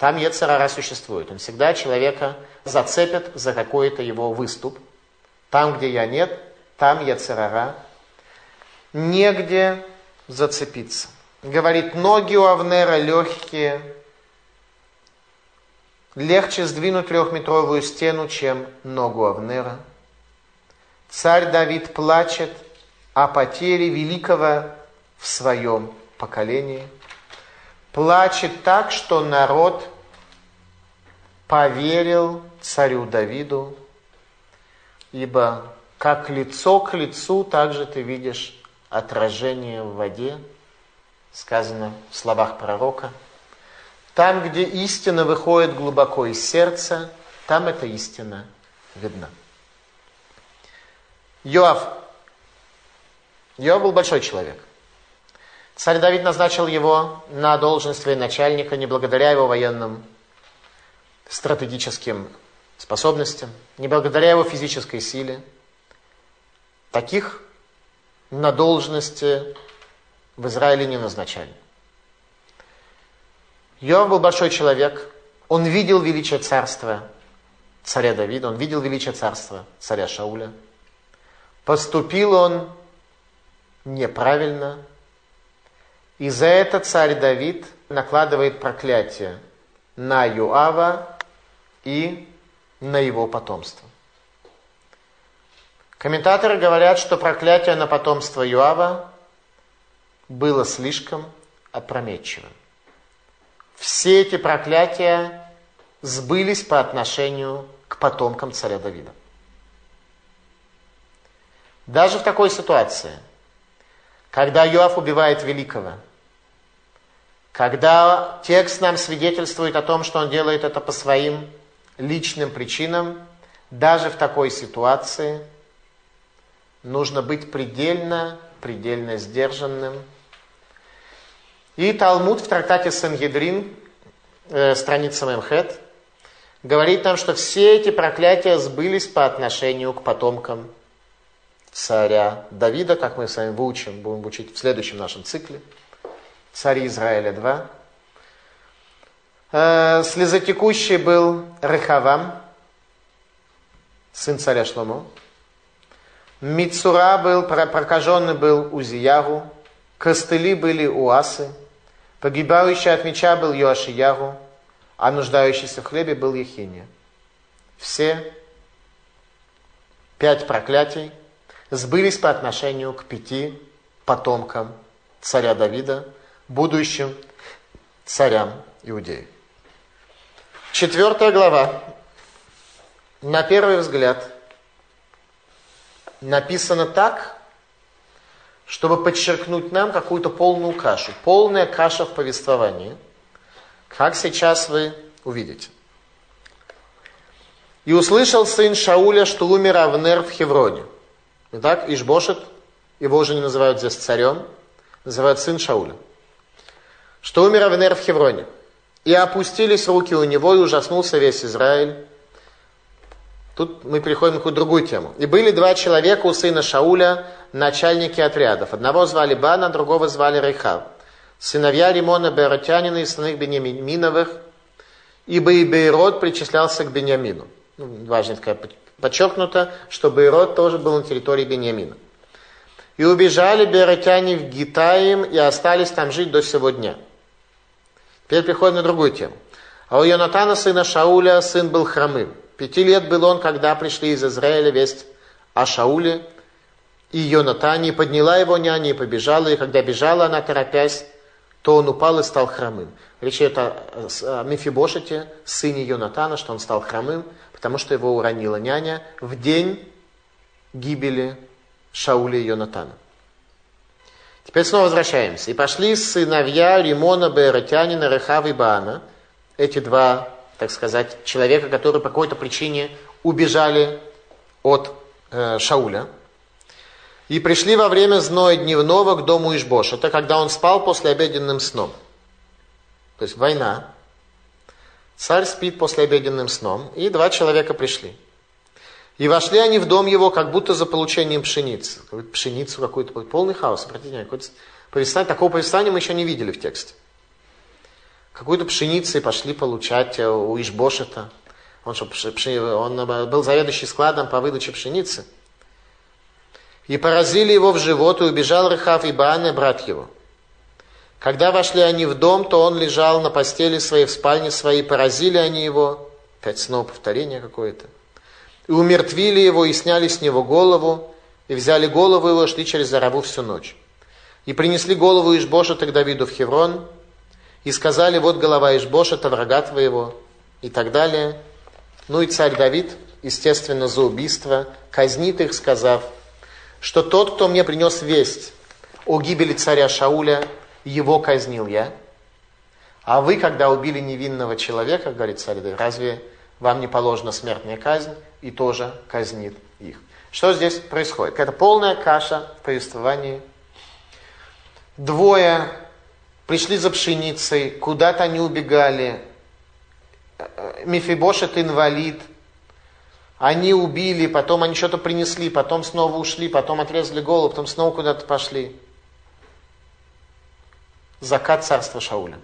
там Ецерара существует. Он всегда человека зацепит за какой-то его выступ. Там, где «я» нет, там Ецерара. Негде зацепиться. Говорит, ноги у Авнера легкие. Легче сдвинуть трехметровую стену, чем ногу Авнера. Царь Давид плачет о потере великого в своем поколении. Плачет так, что народ поверил царю Давиду, ибо как лицо к лицу, так же ты видишь отражение в воде сказано в словах пророка. Там, где истина выходит глубоко из сердца, там эта истина видна. Йоав. Йоав был большой человек. Царь Давид назначил его на должность военачальника не благодаря его военным стратегическим способностям, не благодаря его физической силе. Таких на должности в Израиле не назначали. Йоав был большой человек, он видел величие царства царя Давида, он видел величие царства царя Шауля. Поступил он неправильно, и за это царь Давид накладывает проклятие на Юава и на его потомство. Комментаторы говорят, что проклятие на потомство Юава было слишком опрометчивым. Все эти проклятия сбылись по отношению к потомкам царя Давида. Даже в такой ситуации, когда Йоав убивает великого, когда текст нам свидетельствует о том, что он делает это по своим личным причинам, даже в такой ситуации нужно быть предельно, предельно сдержанным. И Талмуд в трактате Сангедрин, э, страница Мемхет, говорит нам, что все эти проклятия сбылись по отношению к потомкам царя Давида, как мы с вами выучим, будем учить в следующем нашем цикле. Царь Израиля 2. Э, слезотекущий был Рехавам, сын царя Шломо. Мицура был, прокаженный был Узиягу. Костыли были у Асы. Погибающий от меча был Йоашиягу а нуждающийся в хлебе был Ехиния. Все пять проклятий сбылись по отношению к пяти потомкам царя Давида, будущим царям Иудеи. Четвертая глава. На первый взгляд написано так, чтобы подчеркнуть нам какую-то полную кашу. Полная каша в повествовании – как сейчас вы увидите. И услышал сын Шауля, что умер Авнер в Хевроне. Итак, Ишбошет, его уже не называют здесь царем, называют сын Шауля. Что умер Авнер в Хевроне. И опустились руки у него, и ужаснулся весь Израиль. Тут мы переходим к другую тему. И были два человека у сына Шауля, начальники отрядов. Одного звали Бана, другого звали Рейхав сыновья Римона Беротянина и сыны Бениаминовых, ибо и Бейрод причислялся к Бениамину. Ну, важно такая подчеркнуто, что Бейрод тоже был на территории Бениамина. И убежали беротяне в Гитаим и остались там жить до сего дня. Теперь приходим на другую тему. А у Йонатана, сына Шауля, сын был хромым. Пяти лет был он, когда пришли из Израиля весть о Шауле. И Йонатане подняла его няня и побежала, и когда бежала она, торопясь, то он упал и стал хромым. Речь идет о, о Мефибошете, сыне Йонатана, что он стал хромым, потому что его уронила няня в день гибели Шауля и Йонатана. Теперь снова возвращаемся. И пошли сыновья Римона, Беэротянина, Рехава и Баана, эти два, так сказать, человека, которые по какой-то причине убежали от э, Шауля, и пришли во время зноя дневного к дому Ишбош. Это когда он спал после обеденным сном. То есть война. Царь спит после обеденным сном. И два человека пришли. И вошли они в дом его, как будто за получением пшеницы. Пшеницу какую-то. Полный хаос. Обратите внимание, повествование, такого повествования мы еще не видели в тексте. Какую-то пшеницу и пошли получать э, у Ишбошета. Он, он э, был заведующий складом по выдаче пшеницы. И поразили его в живот, и убежал Рехав и Баане, брат его. Когда вошли они в дом, то он лежал на постели своей, в спальне своей, поразили они его, опять снова повторение какое-то, и умертвили его, и сняли с него голову, и взяли голову его, шли через Зараву всю ночь. И принесли голову Ишбошета к Давиду в Хеврон, и сказали, вот голова Ишбошета, врага твоего, и так далее. Ну и царь Давид, естественно, за убийство, казнит их, сказав, что тот, кто мне принес весть о гибели царя Шауля, его казнил я. А вы, когда убили невинного человека, говорит царь Давид, разве вам не положена смертная казнь и тоже казнит их? Что здесь происходит? Какая-то полная каша в повествовании. Двое пришли за пшеницей, куда-то они убегали. Мефибошет инвалид – они убили, потом они что-то принесли, потом снова ушли, потом отрезали голову, потом снова куда-то пошли. Закат царства Шауля.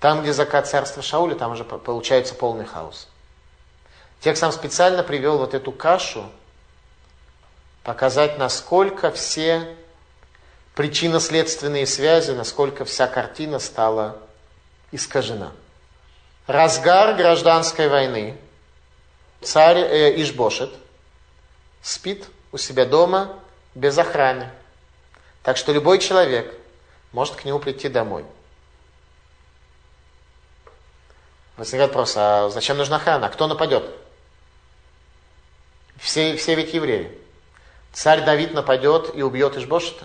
Там, где закат царства Шауля, там уже получается полный хаос. Текст сам специально привел вот эту кашу, показать, насколько все причинно-следственные связи, насколько вся картина стала искажена. Разгар гражданской войны. Царь э, Ишбошет спит у себя дома без охраны. Так что любой человек может к нему прийти домой. Возникает вопрос, а зачем нужна охрана? Кто нападет? Все, все ведь евреи. Царь Давид нападет и убьет Ишбошета.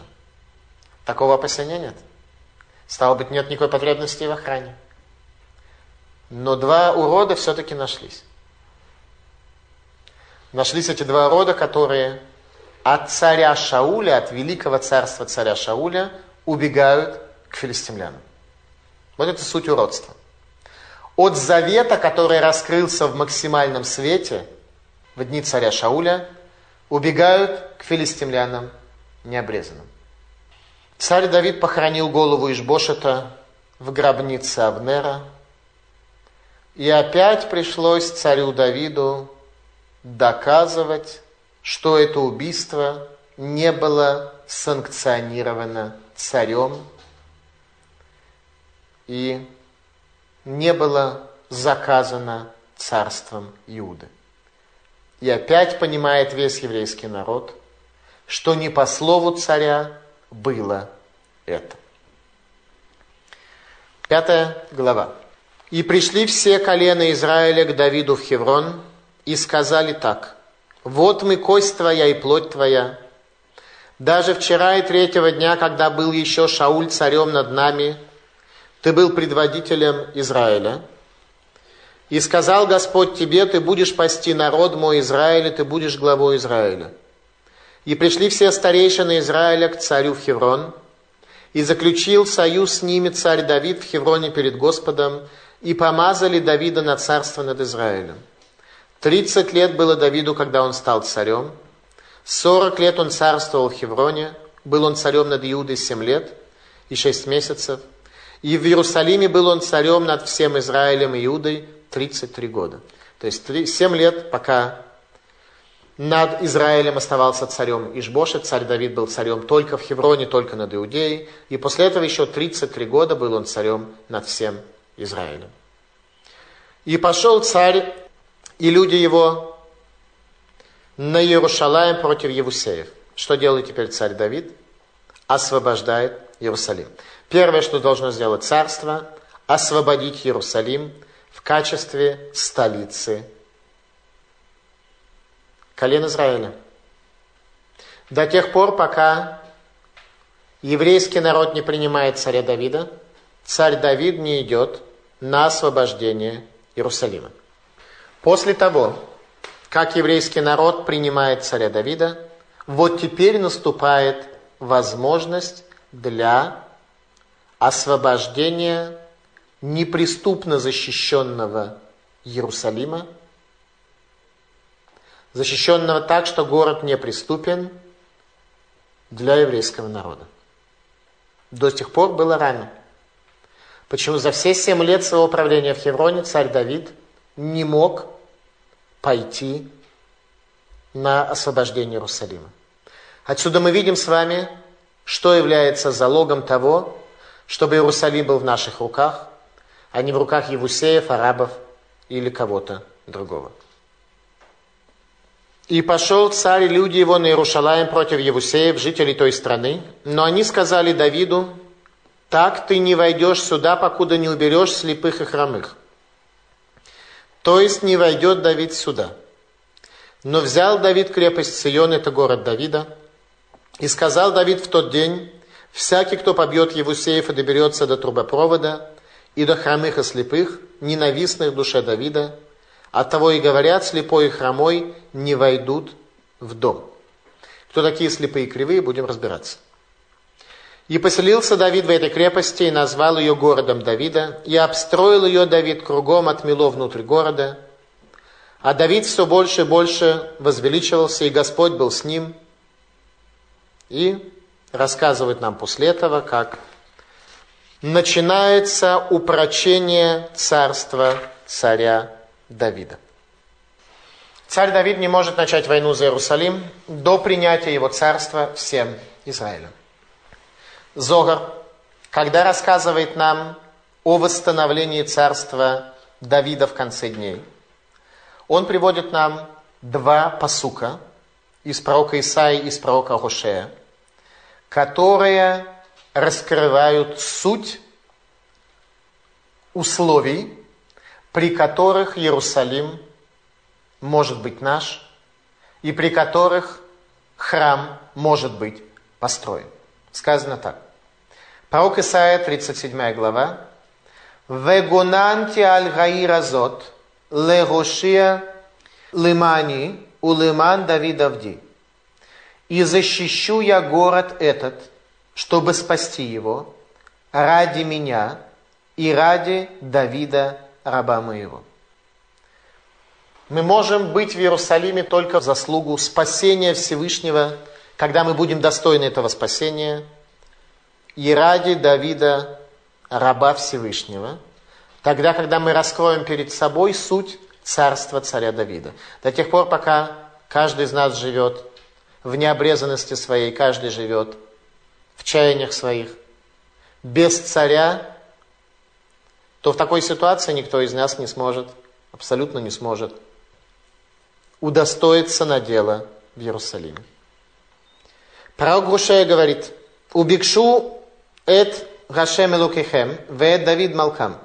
Такого опасения нет. Стало быть, нет никакой потребности в охране. Но два урода все-таки нашлись. Нашлись эти два рода, которые от царя Шауля, от великого царства царя Шауля, убегают к филистимлянам. Вот это суть уродства. От завета, который раскрылся в максимальном свете в дни царя Шауля, убегают к филистимлянам необрезанным. Царь Давид похоронил голову Ишбошета в гробнице Авнера, и опять пришлось царю Давиду доказывать, что это убийство не было санкционировано царем и не было заказано царством Иуды. И опять понимает весь еврейский народ, что не по слову царя было это. Пятая глава. «И пришли все колена Израиля к Давиду в Хеврон и сказали так, «Вот мы, кость твоя и плоть твоя. Даже вчера и третьего дня, когда был еще Шауль царем над нами, ты был предводителем Израиля. И сказал Господь тебе, ты будешь пасти народ мой Израиля, ты будешь главой Израиля. И пришли все старейшины Израиля к царю в Хеврон, и заключил союз с ними царь Давид в Хевроне перед Господом, и помазали Давида на царство над Израилем. Тридцать лет было Давиду, когда он стал царем. Сорок лет он царствовал в Хевроне, был он царем над Иудой семь лет и шесть месяцев – и в Иерусалиме был он царем над всем Израилем и Иудой 33 года. То есть 7 лет, пока над Израилем оставался царем Ишбошет, царь Давид был царем только в Хевроне, только над Иудеей, и после этого еще 33 года был он царем над всем Израилем. И пошел царь и люди его на Иерушалаем против Евусеев. Что делает теперь царь Давид? Освобождает Иерусалим. Первое, что должно сделать царство, освободить Иерусалим качестве столицы колен Израиля. До тех пор, пока еврейский народ не принимает царя Давида, царь Давид не идет на освобождение Иерусалима. После того, как еврейский народ принимает царя Давида, вот теперь наступает возможность для освобождение неприступно защищенного Иерусалима, защищенного так, что город неприступен для еврейского народа. До сих пор было рано. Почему за все семь лет своего правления в Хевроне царь Давид не мог пойти на освобождение Иерусалима. Отсюда мы видим с вами, что является залогом того, чтобы Иерусалим был в наших руках, а не в руках Евусеев, арабов или кого-то другого. И пошел царь и люди его на Иерушалаем против Евусеев, жителей той страны. Но они сказали Давиду, так ты не войдешь сюда, покуда не уберешь слепых и хромых. То есть не войдет Давид сюда. Но взял Давид крепость Сион, это город Давида, и сказал Давид в тот день, Всякий, кто побьет Евусеев и доберется до трубопровода и до хромых и слепых, ненавистных душе Давида, от того и говорят, слепой и хромой не войдут в дом. Кто такие слепые и кривые, будем разбираться. И поселился Давид в этой крепости и назвал ее городом Давида, и обстроил ее Давид кругом от Мило внутрь города. А Давид все больше и больше возвеличивался, и Господь был с ним. И рассказывает нам после этого, как начинается упрочение царства царя Давида. Царь Давид не может начать войну за Иерусалим до принятия его царства всем Израилем. Зогар, когда рассказывает нам о восстановлении царства Давида в конце дней, он приводит нам два посука из пророка Исаи и из пророка Хошея, которые раскрывают суть условий, при которых Иерусалим может быть наш, и при которых храм может быть построен. Сказано так. Пророк Исаия, 37 глава. «Вегонанти аль гаиразот легошия лимани улиман Давидовди. И защищу я город этот, чтобы спасти его, ради меня и ради Давида, раба моего». Мы можем быть в Иерусалиме только в заслугу спасения Всевышнего, когда мы будем достойны этого спасения, и ради Давида, раба Всевышнего, тогда, когда мы раскроем перед собой суть царства царя Давида. До тех пор, пока каждый из нас живет в необрезанности своей, каждый живет в чаяниях своих, без царя, то в такой ситуации никто из нас не сможет, абсолютно не сможет удостоиться на дело в Иерусалиме. Пророк Гушея говорит, «Убикшу эт Гашем Элокехем, вет Давид Малкам».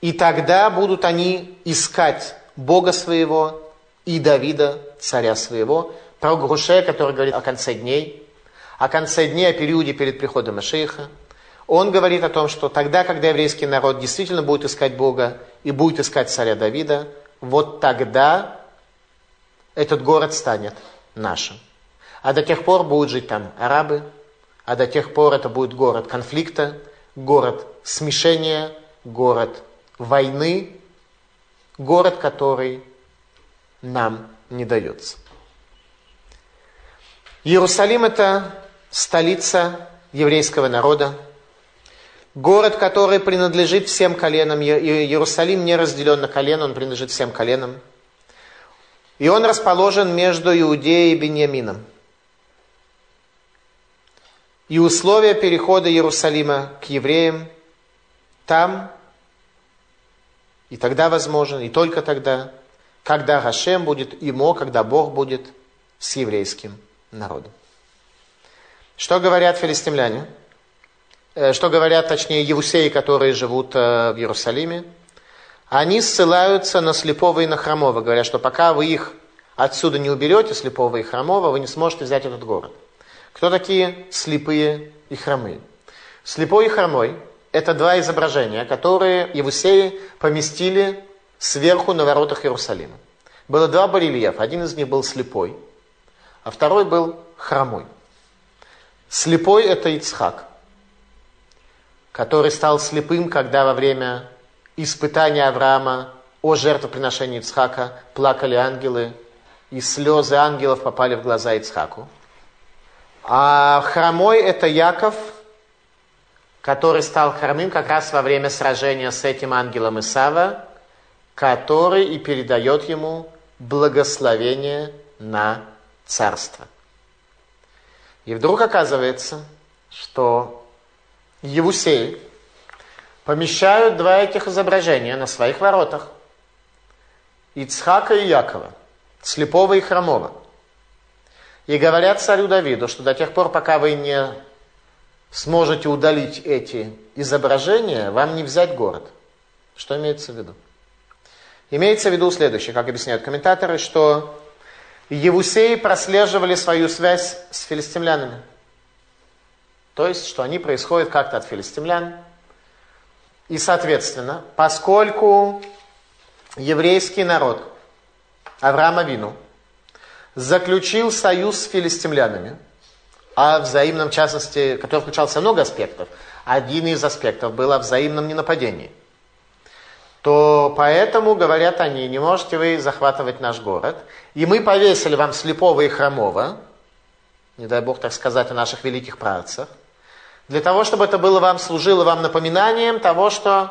И тогда будут они искать Бога своего и Давида, царя своего. Пророк Гушея, который говорит о конце дней, о конце дней, о периоде перед приходом Машииха. Он говорит о том, что тогда, когда еврейский народ действительно будет искать Бога и будет искать царя Давида, вот тогда этот город станет нашим. А до тех пор будут жить там арабы, а до тех пор это будет город конфликта, город смешения, город войны, город, который нам не дается. Иерусалим – это столица еврейского народа, город, который принадлежит всем коленам. Иерусалим не разделен на колено, он принадлежит всем коленам – и он расположен между Иудеей и Беньямином. И условия перехода Иерусалима к евреям там и тогда возможен, и только тогда, когда Гашем будет имо, когда Бог будет с еврейским народом. Что говорят филистимляне? Э, что говорят, точнее, евусеи, которые живут э, в Иерусалиме? они ссылаются на слепого и на хромого, говорят, что пока вы их отсюда не уберете, слепого и хромого, вы не сможете взять этот город. Кто такие слепые и хромые? Слепой и хромой – это два изображения, которые Евусеи поместили сверху на воротах Иерусалима. Было два барельефа, один из них был слепой, а второй был хромой. Слепой – это Ицхак, который стал слепым, когда во время испытания Авраама, о жертвоприношении Ицхака, плакали ангелы, и слезы ангелов попали в глаза Ицхаку. А хромой это Яков, который стал хромым как раз во время сражения с этим ангелом Исава, который и передает ему благословение на царство. И вдруг оказывается, что Евусей, помещают два этих изображения на своих воротах. Ицхака и Якова, слепого и хромого. И говорят царю Давиду, что до тех пор, пока вы не сможете удалить эти изображения, вам не взять город. Что имеется в виду? Имеется в виду следующее, как объясняют комментаторы, что Евусеи прослеживали свою связь с филистимлянами. То есть, что они происходят как-то от филистимлян, и, соответственно, поскольку еврейский народ, Авраама Вину, заключил союз с филистимлянами, а взаимном, в частности, который включался много аспектов, один из аспектов был о взаимном ненападении, то поэтому, говорят они, не можете вы захватывать наш город, и мы повесили вам слепого и хромого, не дай Бог так сказать о наших великих працах, для того, чтобы это было вам, служило вам напоминанием того, что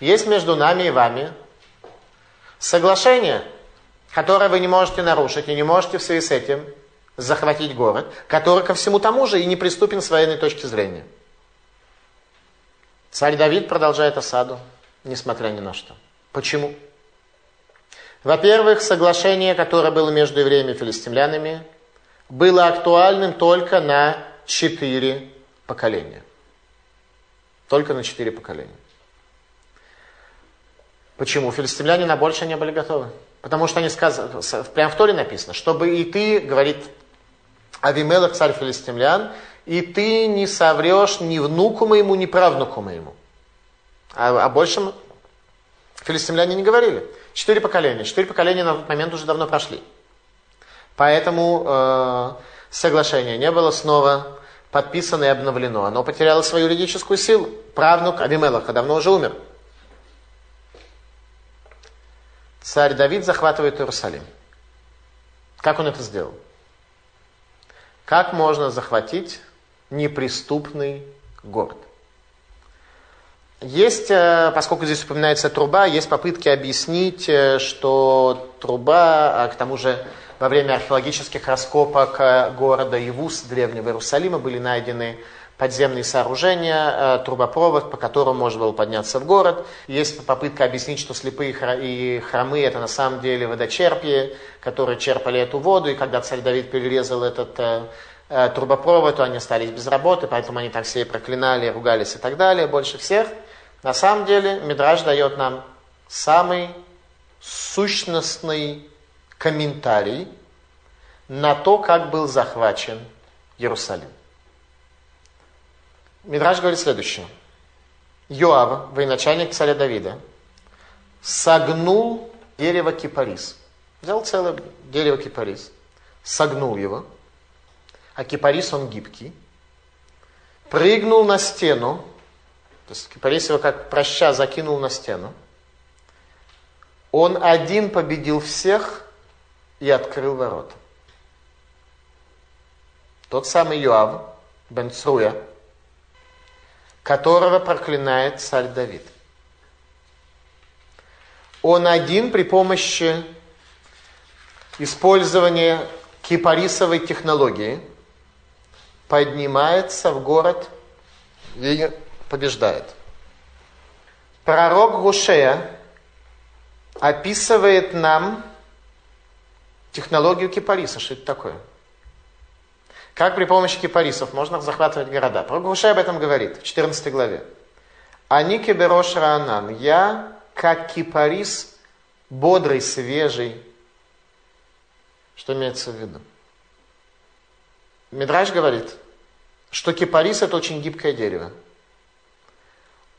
есть между нами и вами соглашение, которое вы не можете нарушить и не можете в связи с этим захватить город, который ко всему тому же и неприступен с военной точки зрения. Царь Давид продолжает осаду, несмотря ни на что. Почему? Во-первых, соглашение, которое было между евреями и филистимлянами, было актуальным только на четыре поколения. Только на четыре поколения. Почему? Филистимляне на больше не были готовы. Потому что они сказали, прямо в Торе написано, чтобы и ты, говорит Авимелах, царь филистимлян, и ты не соврешь ни внуку моему, ни правнуку моему. А о большем филистимляне не говорили. Четыре поколения. Четыре поколения на тот момент уже давно прошли. Поэтому э, соглашение не было снова подписано и обновлено. Оно потеряло свою юридическую силу. Правнук Авимелаха давно уже умер. Царь Давид захватывает Иерусалим. Как он это сделал? Как можно захватить неприступный город? Есть, э, поскольку здесь упоминается труба, есть попытки объяснить, э, что труба, а к тому же во время археологических раскопок э, города Ивус, древнего Иерусалима, были найдены подземные сооружения, трубопровод, по которому можно было подняться в город. Есть попытка объяснить, что слепые и хромы это на самом деле водочерпи, которые черпали эту воду, и когда царь Давид перерезал этот трубопровод, то они остались без работы, поэтому они так все проклинали, ругались и так далее, больше всех – на самом деле Мидраж дает нам самый сущностный комментарий на то, как был захвачен Иерусалим. Мидраж говорит следующее. Йоав, военачальник царя Давида, согнул дерево кипарис. Взял целое дерево кипарис, согнул его, а кипарис он гибкий, прыгнул на стену, то есть Кипарис его как проща закинул на стену. Он один победил всех и открыл ворота. Тот самый Йоав, бен Цруя, которого проклинает царь Давид. Он один при помощи использования кипарисовой технологии поднимается в город побеждает. Пророк Гушея описывает нам технологию кипариса. Что это такое? Как при помощи кипарисов можно захватывать города? Пророк Гушея об этом говорит в 14 главе. Они киберош раанан. Я, как кипарис, бодрый, свежий. Что имеется в виду? Мидраж говорит, что кипарис это очень гибкое дерево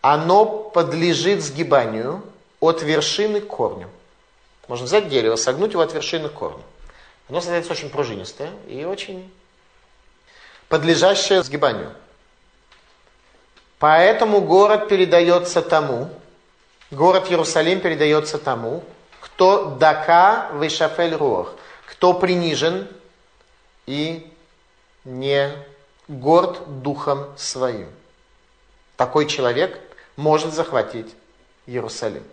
оно подлежит сгибанию от вершины к корню. Можно взять дерево, согнуть его от вершины к корню. Оно становится очень пружинистое и очень подлежащее сгибанию. Поэтому город передается тому, город Иерусалим передается тому, кто дака вышафель руах, кто принижен и не горд духом своим. Такой человек может захватить Иерусалим.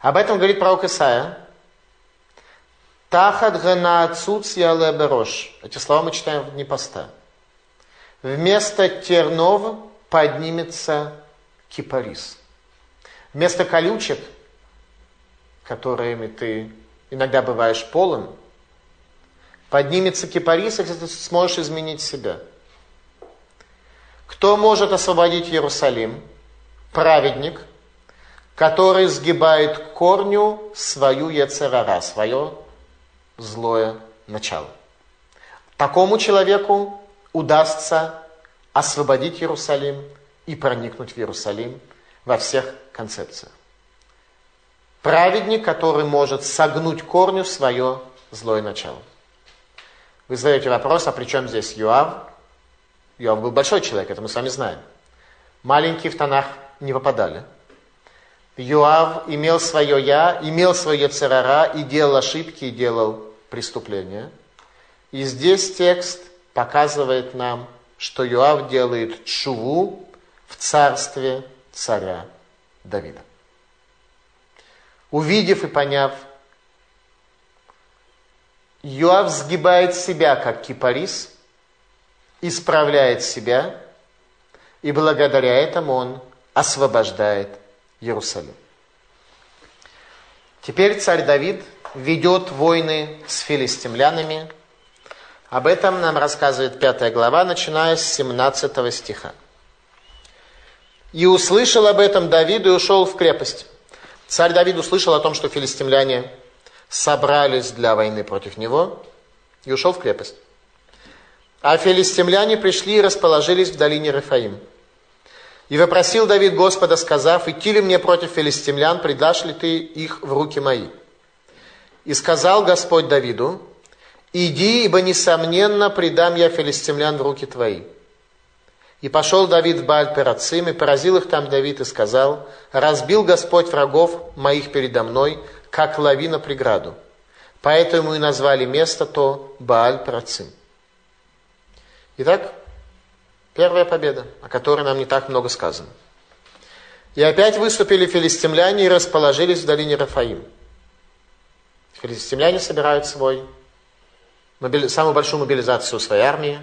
Об этом говорит пророк Исаия. Тахат ганаацуц ялеберош. Эти слова мы читаем в дни поста. Вместо тернов поднимется кипарис. Вместо колючек, которыми ты иногда бываешь полон, поднимется кипарис, если ты сможешь изменить себя – кто может освободить Иерусалим? Праведник, который сгибает корню свою яцерара, свое злое начало. Такому человеку удастся освободить Иерусалим и проникнуть в Иерусалим во всех концепциях. Праведник, который может согнуть корню свое злое начало. Вы задаете вопрос, а при чем здесь Юав? Иов был большой человек, это мы с вами знаем. Маленькие в тонах не попадали. Йоав имел свое «я», имел свое церара и делал ошибки, и делал преступления. И здесь текст показывает нам, что Йоав делает чуву в царстве царя Давида. Увидев и поняв Йоав сгибает себя, как кипарис, исправляет себя, и благодаря этому он освобождает Иерусалим. Теперь царь Давид ведет войны с филистимлянами. Об этом нам рассказывает пятая глава, начиная с 17 стиха. «И услышал об этом Давид и ушел в крепость». Царь Давид услышал о том, что филистимляне собрались для войны против него и ушел в крепость. А филистимляне пришли и расположились в долине Рафаим. И вопросил Давид Господа, сказав, идти ли мне против филистимлян, предашь ли ты их в руки мои? И сказал Господь Давиду, иди, ибо несомненно предам я филистимлян в руки твои. И пошел Давид в Бааль-Перацим, и поразил их там Давид, и сказал, разбил Господь врагов моих передо мной, как лавина преграду. Поэтому и назвали место то Бааль-Перацим. Итак, Первая победа, о которой нам не так много сказано. И опять выступили филистимляне и расположились в долине Рафаим. Филистимляне собирают свой, самую большую мобилизацию своей армии.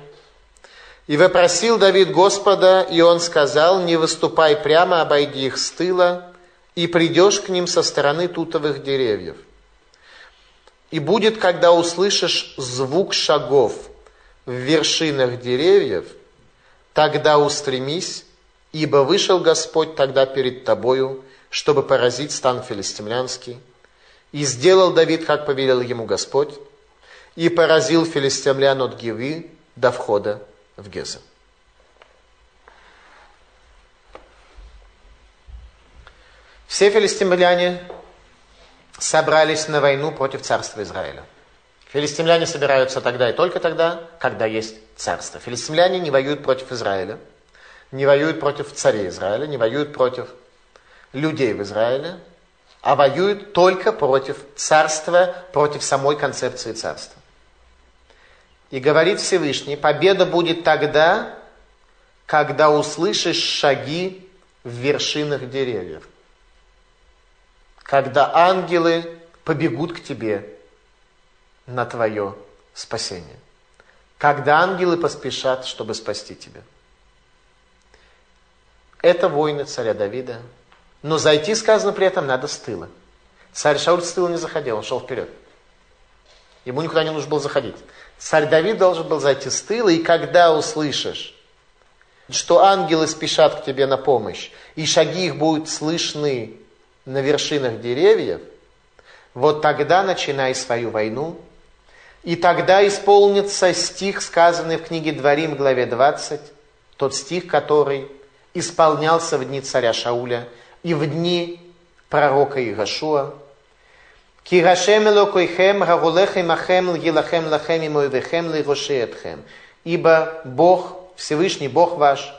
И вопросил Давид Господа, и он сказал, не выступай прямо, обойди их с тыла, и придешь к ним со стороны тутовых деревьев. И будет, когда услышишь звук шагов в вершинах деревьев – Тогда устремись, ибо вышел Господь тогда перед тобою, чтобы поразить стан филистимлянский. И сделал Давид, как повелел ему Господь, и поразил филистимлян от Гивы до входа в Геза. Все филистимляне собрались на войну против царства Израиля. Филистимляне собираются тогда и только тогда, когда есть царство. Филистимляне не воюют против Израиля, не воюют против царей Израиля, не воюют против людей в Израиле, а воюют только против царства, против самой концепции царства. И говорит Всевышний, победа будет тогда, когда услышишь шаги в вершинах деревьев. Когда ангелы побегут к тебе на твое спасение когда ангелы поспешат, чтобы спасти тебя. Это войны царя Давида. Но зайти, сказано при этом, надо с тыла. Царь Шауль с тыла не заходил, он шел вперед. Ему никуда не нужно было заходить. Царь Давид должен был зайти с тыла, и когда услышишь, что ангелы спешат к тебе на помощь, и шаги их будут слышны на вершинах деревьев, вот тогда начинай свою войну и тогда исполнится стих, сказанный в книге Дворим, главе 20, тот стих, который исполнялся в дни царя Шауля и в дни пророка Игашуа. Кирашем элокойхем, рагулехем ахем, лгилахем лахем и моевехем, лирошеетхем. Ибо Бог, Всевышний Бог ваш,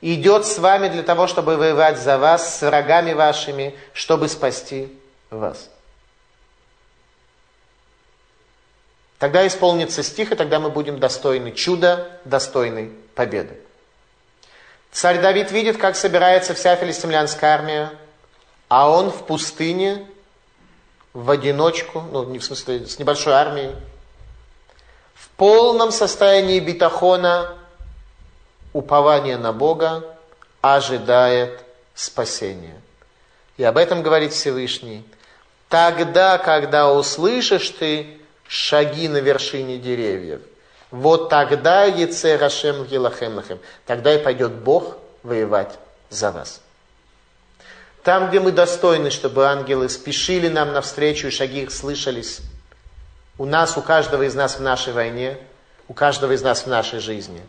идет с вами для того, чтобы воевать за вас, с врагами вашими, чтобы спасти вас. Тогда исполнится стих, и тогда мы будем достойны чуда, достойны победы. Царь Давид видит, как собирается вся филистимлянская армия, а он в пустыне, в одиночку, ну, не в смысле, с небольшой армией, в полном состоянии битахона, упования на Бога, ожидает спасения. И об этом говорит Всевышний. Тогда, когда услышишь ты шаги на вершине деревьев. Вот тогда Яце Рашем Гилахем Лахем. Тогда и пойдет Бог воевать за вас. Там, где мы достойны, чтобы ангелы спешили нам навстречу, и шаги их слышались, у нас, у каждого из нас в нашей войне, у каждого из нас в нашей жизни.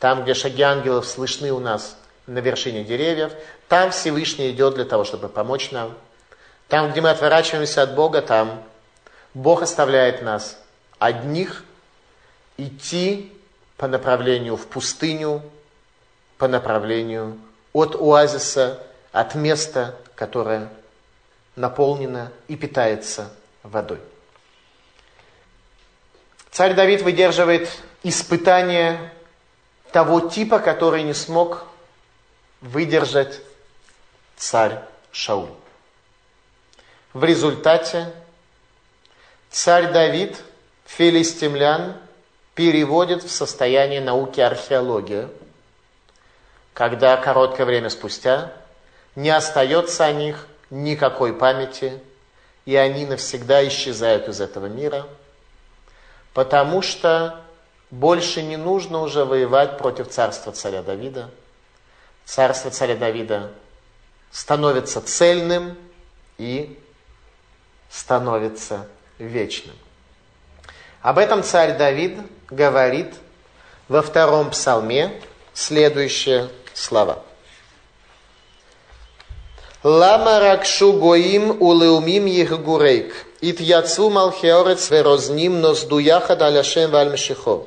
Там, где шаги ангелов слышны у нас на вершине деревьев, там Всевышний идет для того, чтобы помочь нам. Там, где мы отворачиваемся от Бога, там Бог оставляет нас одних идти по направлению в пустыню, по направлению от оазиса, от места, которое наполнено и питается водой. Царь Давид выдерживает испытание того типа, который не смог выдержать царь Шауль. В результате Царь Давид филистимлян переводит в состояние науки археология, когда короткое время спустя не остается о них никакой памяти, и они навсегда исчезают из этого мира, потому что больше не нужно уже воевать против царства царя Давида. Царство царя Давида становится цельным и становится вечным. Об этом царь Давид говорит во втором псалме следующие слова. Лама ракшу гоим улеумим егурейк, ит яцу малхеорец верозним ноздуяхад аляшем вальмешихов.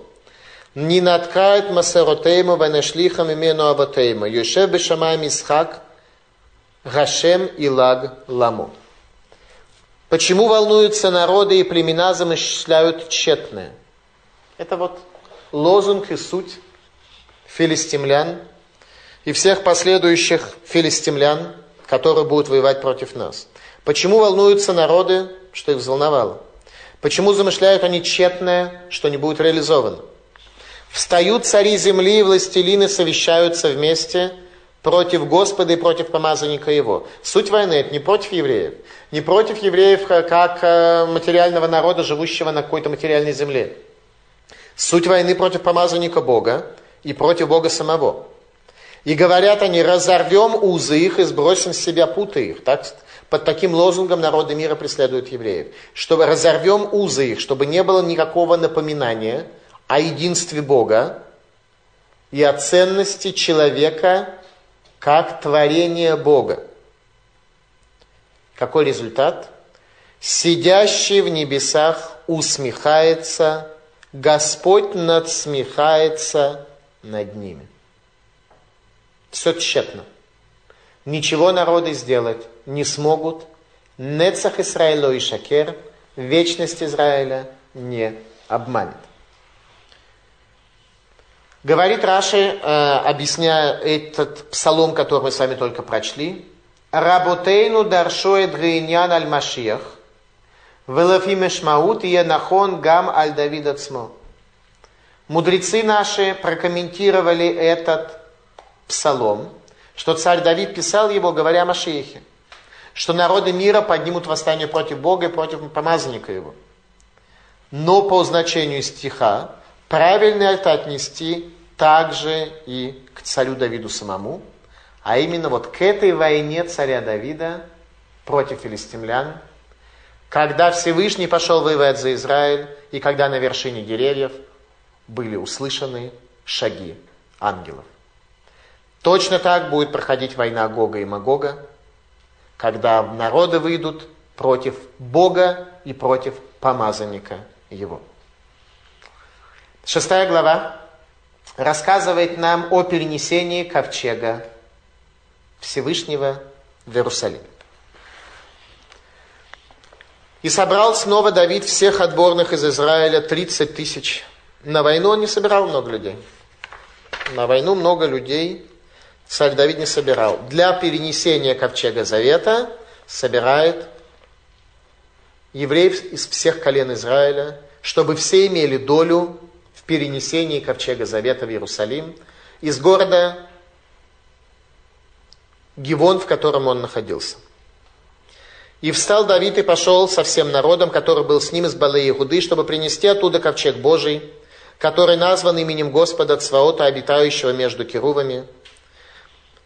Не наткает масеротейма венешлихам имену аватейма. Юшев бешамай мисхак гашем и лаг ламу. Почему волнуются народы и племена замышляют тщетное? Это вот лозунг и суть филистимлян и всех последующих филистимлян, которые будут воевать против нас. Почему волнуются народы, что их взволновало? Почему замышляют они тщетное, что не будет реализовано? Встают цари земли и властелины совещаются вместе против Господа и против помазанника его. Суть войны это не против евреев, не против евреев как э, материального народа, живущего на какой-то материальной земле. Суть войны против помазанника Бога и против Бога самого. И говорят они, разорвем узы их и сбросим с себя путы их. Так, под таким лозунгом народы мира преследуют евреев. Чтобы разорвем узы их, чтобы не было никакого напоминания – о единстве Бога и о ценности человека как творение Бога. Какой результат? Сидящий в небесах усмехается, Господь надсмехается над ними. Все тщетно. Ничего народы сделать не смогут. Нецах Исраило и Шакер, вечность Израиля не обманет. Говорит Раши, э, объясняя этот псалом, который мы с вами только прочли, Работейну даршоет гейнян аль Машиях, велафим эшмаут и нахон гам аль Давид ацмо. Мудрецы наши прокомментировали этот псалом, что царь Давид писал его, говоря о Машиехе, что народы мира поднимут восстание против Бога и против помазанника его. Но по значению стиха правильно это отнести также и к царю Давиду самому, а именно вот к этой войне царя Давида против филистимлян, когда Всевышний пошел воевать за Израиль, и когда на вершине деревьев были услышаны шаги ангелов. Точно так будет проходить война Гога и Магога, когда народы выйдут против Бога и против помазанника его. Шестая глава рассказывает нам о перенесении ковчега Всевышнего в Иерусалим. И собрал снова Давид всех отборных из Израиля, 30 тысяч. На войну он не собирал много людей. На войну много людей царь Давид не собирал. Для перенесения ковчега завета собирает евреев из всех колен Израиля, чтобы все имели долю перенесении ковчега Завета в Иерусалим из города Гивон, в котором он находился. И встал Давид и пошел со всем народом, который был с ним из Балы Игуды, чтобы принести оттуда ковчег Божий, который назван именем Господа Цваота, обитающего между керувами.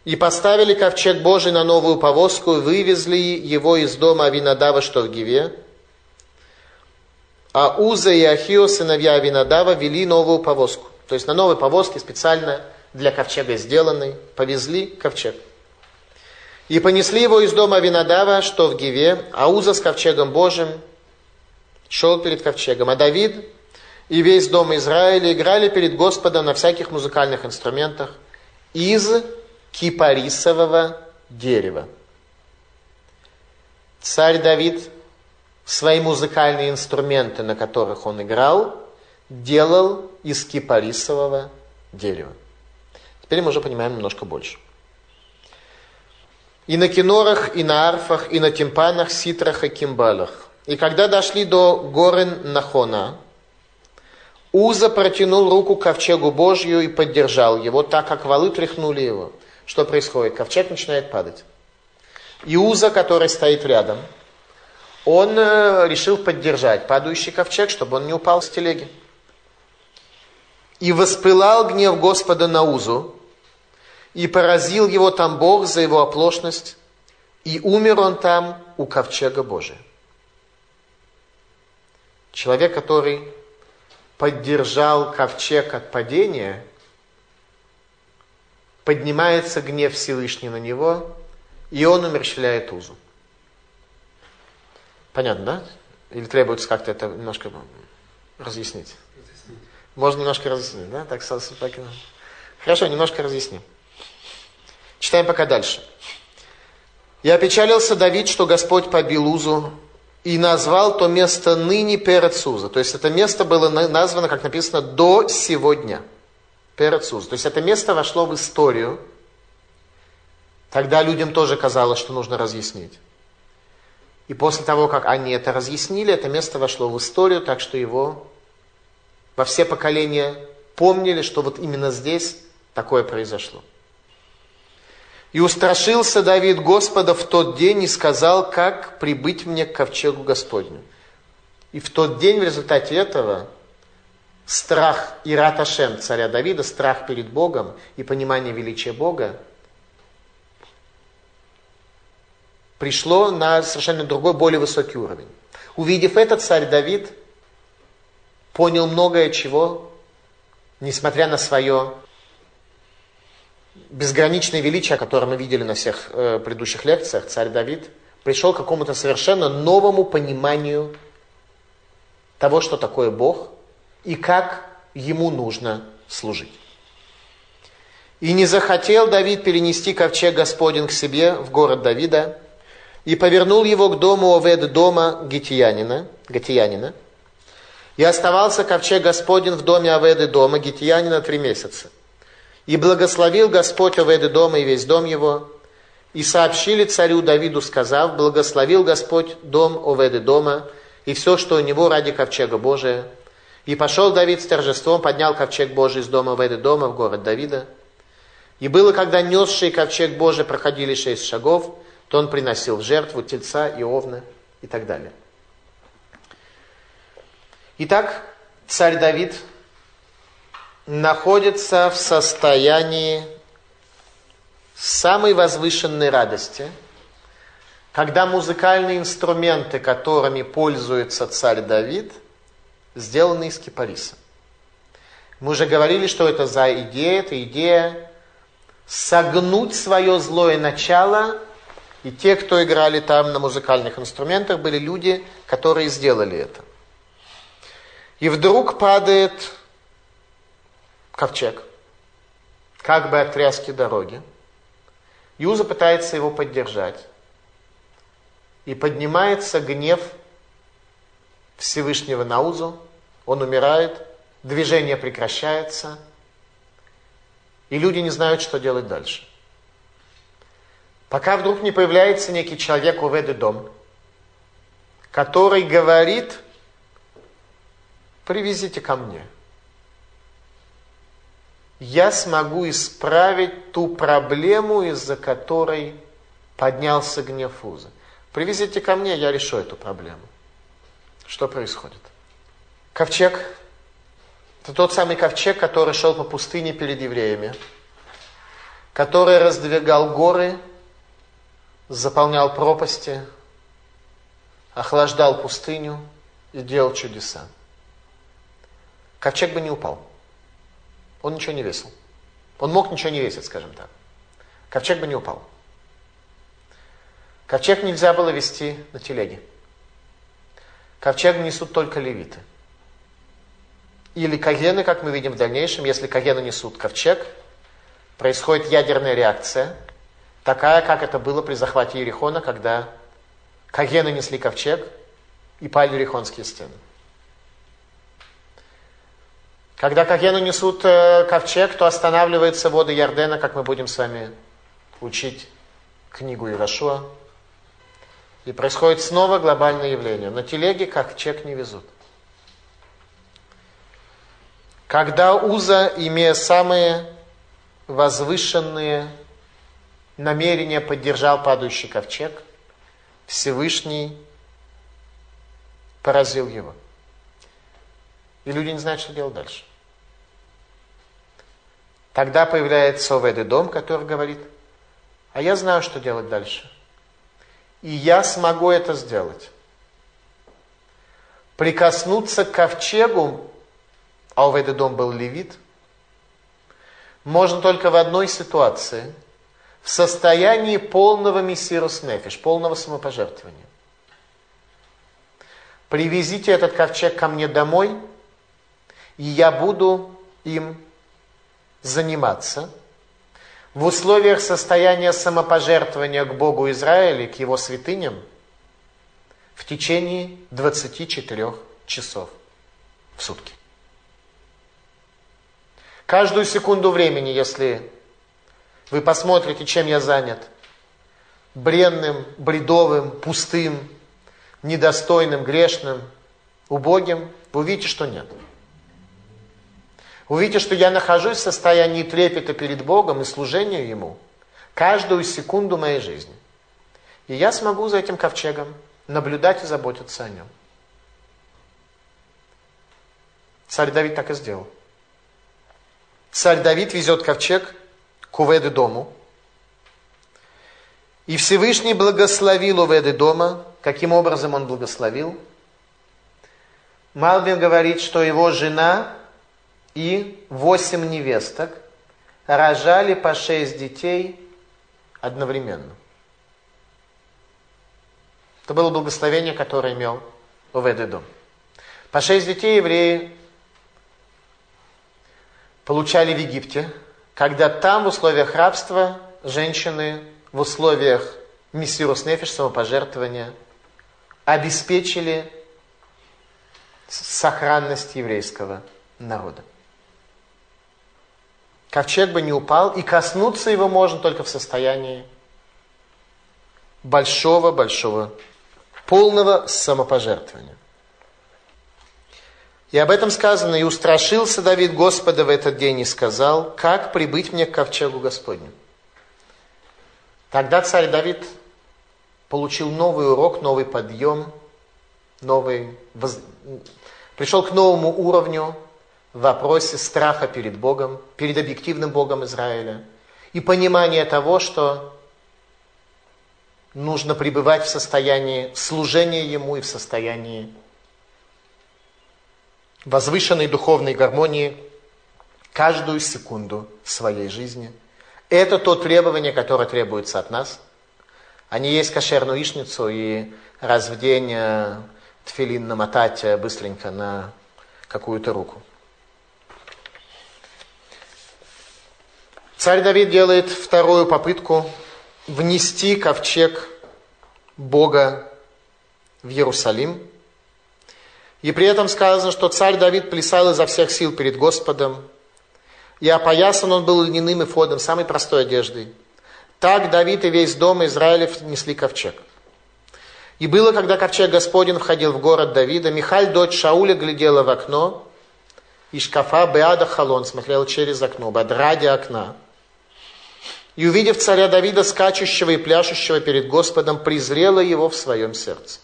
И поставили ковчег Божий на новую повозку и вывезли его из дома Авинадава, что в Гиве, а Уза и Ахио, сыновья Авинадава, вели новую повозку. То есть на новой повозке, специально для ковчега сделанной, повезли ковчег. И понесли его из дома Авинадава, что в Гиве, а Уза с ковчегом Божьим шел перед ковчегом. А Давид и весь дом Израиля играли перед Господом на всяких музыкальных инструментах из кипарисового дерева. Царь Давид свои музыкальные инструменты, на которых он играл, делал из кипарисового дерева. Теперь мы уже понимаем немножко больше. И на кинорах, и на арфах, и на тимпанах, ситрах и кимбалах. И когда дошли до горы Нахона, Уза протянул руку к ковчегу Божью и поддержал его, так как валы тряхнули его. Что происходит? Ковчег начинает падать. И Уза, который стоит рядом, он э, решил поддержать падающий ковчег, чтобы он не упал с телеги. И воспылал гнев Господа на Узу, и поразил его там Бог за его оплошность, и умер он там у ковчега Божия. Человек, который поддержал ковчег от падения, поднимается гнев Всевышний на него, и он умерщвляет Узу. Понятно, да? Или требуется как-то это немножко разъяснить? Можно немножко разъяснить, да? Так, так, Хорошо, немножко разъясним. Читаем пока дальше. «И опечалился Давид, что Господь побил Узу, и назвал то место ныне Перецуза». То есть это место было названо, как написано, до сегодня. Перецуза. То есть это место вошло в историю. Тогда людям тоже казалось, что нужно разъяснить. И после того, как они это разъяснили, это место вошло в историю, так что его во все поколения помнили, что вот именно здесь такое произошло. И устрашился Давид Господа в тот день и сказал, как прибыть мне к ковчегу Господню. И в тот день в результате этого страх Ираташем, царя Давида, страх перед Богом и понимание величия Бога пришло на совершенно другой, более высокий уровень. Увидев это, царь Давид понял многое чего, несмотря на свое безграничное величие, которое мы видели на всех э, предыдущих лекциях, царь Давид пришел к какому-то совершенно новому пониманию того, что такое Бог и как ему нужно служить. И не захотел Давид перенести ковчег Господень к себе в город Давида, и повернул его к дому Овед дома Гитиянина, Гитиянина, и оставался ковчег Господень в доме Оведы дома Гитиянина три месяца – и благословил Господь Оведы дома и весь дом его. И сообщили царю Давиду, сказав, благословил Господь дом Оведы дома и все, что у него ради ковчега Божия. И пошел Давид с торжеством, поднял ковчег Божий из дома Оведы дома в город Давида. И было, когда несший ковчег Божий проходили шесть шагов, то он приносил в жертву тельца и овна и так далее. Итак, царь Давид находится в состоянии самой возвышенной радости, когда музыкальные инструменты, которыми пользуется царь Давид, сделаны из кипариса. Мы уже говорили, что это за идея. Это идея согнуть свое злое начало. И те, кто играли там на музыкальных инструментах, были люди, которые сделали это. И вдруг падает ковчег, как бы от тряски дороги. Юза пытается его поддержать. И поднимается гнев Всевышнего на Узу, он умирает, движение прекращается, и люди не знают, что делать дальше. Пока вдруг не появляется некий человек у Веды дом, который говорит, привезите ко мне – я смогу исправить ту проблему, из-за которой поднялся гнев Уза. Привезите ко мне, я решу эту проблему. Что происходит? Ковчег. Это тот самый ковчег, который шел по пустыне перед евреями, который раздвигал горы, заполнял пропасти, охлаждал пустыню и делал чудеса. Ковчег бы не упал. Он ничего не весил. Он мог ничего не весить, скажем так. Ковчег бы не упал. Ковчег нельзя было вести на телеге. Ковчег несут только левиты. Или кагены, как мы видим в дальнейшем, если кагены несут ковчег, происходит ядерная реакция, такая, как это было при захвате Ерехона, когда кагены несли ковчег и пали Ерехонские стены. Когда Кагену несут э, ковчег, то останавливается воды Ярдена, как мы будем с вами учить книгу Ирашуа. И происходит снова глобальное явление. На телеге ковчег не везут. Когда Уза, имея самые возвышенные намерения, поддержал падающий ковчег, Всевышний поразил его. И люди не знают, что делать дальше. Тогда появляется Оведы дом, который говорит, а я знаю, что делать дальше. И я смогу это сделать. Прикоснуться к ковчегу, а Оведы дом был левит, можно только в одной ситуации, в состоянии полного мессирус нефиш, полного самопожертвования. Привезите этот ковчег ко мне домой, и я буду им заниматься в условиях состояния самопожертвования к Богу Израиля, к его святыням, в течение 24 часов в сутки. Каждую секунду времени, если вы посмотрите, чем я занят, бренным, бредовым, пустым, недостойным, грешным, убогим, вы увидите, что нет. Увидите, что я нахожусь в состоянии трепета перед Богом и служения Ему каждую секунду моей жизни. И я смогу за этим ковчегом наблюдать и заботиться о нем. Царь Давид так и сделал. Царь Давид везет ковчег к дому. И Всевышний благословил Уведы дома. Каким образом он благословил? Малвин говорит, что его жена и восемь невесток рожали по шесть детей одновременно. Это было благословение, которое имел Оведедом. По шесть детей евреи получали в Египте, когда там в условиях рабства женщины в условиях мессирус нефиш, самопожертвования, обеспечили сохранность еврейского народа. Ковчег бы не упал, и коснуться его можно только в состоянии большого-большого, полного самопожертвования. И об этом сказано, и устрашился Давид Господа в этот день и сказал, как прибыть мне к ковчегу Господню. Тогда царь Давид получил новый урок, новый подъем, новый, воз... пришел к новому уровню в вопросе страха перед Богом, перед объективным Богом Израиля и понимание того, что нужно пребывать в состоянии служения Ему и в состоянии возвышенной духовной гармонии каждую секунду своей жизни. Это то требование, которое требуется от нас, не есть кошерную яичницу и раз в день э, тфилин намотать э, быстренько на какую-то руку. Царь Давид делает вторую попытку внести ковчег Бога в Иерусалим. И при этом сказано, что царь Давид плясал изо всех сил перед Господом, и опоясан он был льняным эфодом, самой простой одеждой. Так Давид и весь дом Израилев несли ковчег. И было, когда ковчег Господень входил в город Давида, Михаль, дочь Шауля, глядела в окно, и шкафа Беада Халон смотрела через окно, бадради окна. И увидев царя Давида, скачущего и пляшущего перед Господом, презрела его в своем сердце.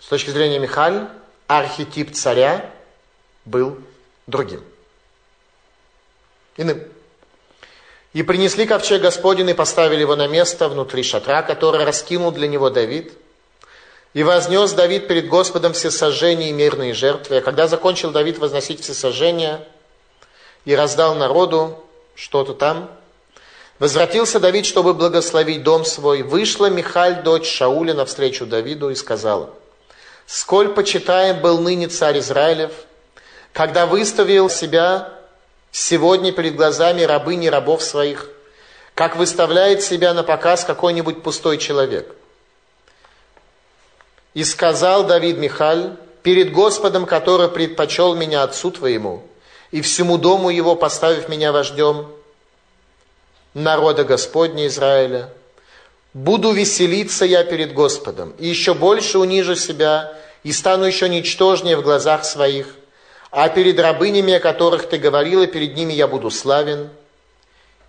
С точки зрения Михаль, архетип царя был другим. Иным. И принесли ковчег Господень и поставили его на место внутри шатра, который раскинул для него Давид. И вознес Давид перед Господом все сожжения и мирные жертвы. А когда закончил Давид возносить все сожжения и раздал народу что-то там, Возвратился Давид, чтобы благословить дом свой. Вышла Михаль, дочь Шауля, навстречу Давиду и сказала, «Сколь почитаем был ныне царь Израилев, когда выставил себя сегодня перед глазами рабыни рабов своих, как выставляет себя на показ какой-нибудь пустой человек». И сказал Давид Михаль, перед Господом, который предпочел меня отцу твоему, и всему дому его, поставив меня вождем, народа Господня Израиля. Буду веселиться я перед Господом, и еще больше унижу себя, и стану еще ничтожнее в глазах своих, А перед рабынями, о которых ты говорила, перед ними я буду славен.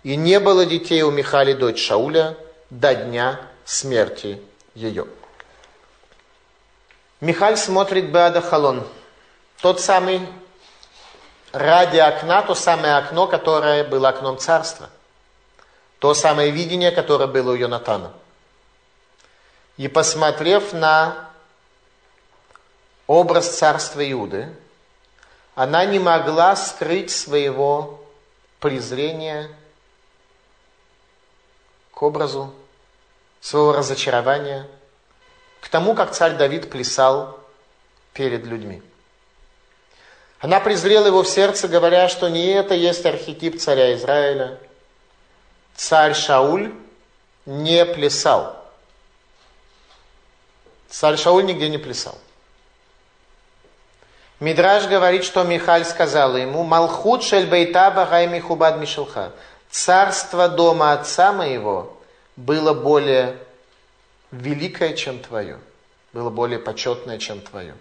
И не было детей у Михали, дочь Шауля, до дня смерти ее. Михаль смотрит Беада Халон. Тот самый ради окна, то самое окно, которое было окном царства. То самое видение, которое было у Йонатана. И посмотрев на образ царства Иуды, она не могла скрыть своего презрения к образу, своего разочарования, к тому, как царь Давид плясал перед людьми. Она презрела его в сердце, говоря, что не это есть архетип царя Израиля. Царь Шауль не плясал. Царь Шауль нигде не плясал. Мидраж говорит, что Михаль сказала ему, «Малхут шель бейта багай михубад мишелха». Царство дома отца моего было более великое, чем твое. Было более почетное, чем твое.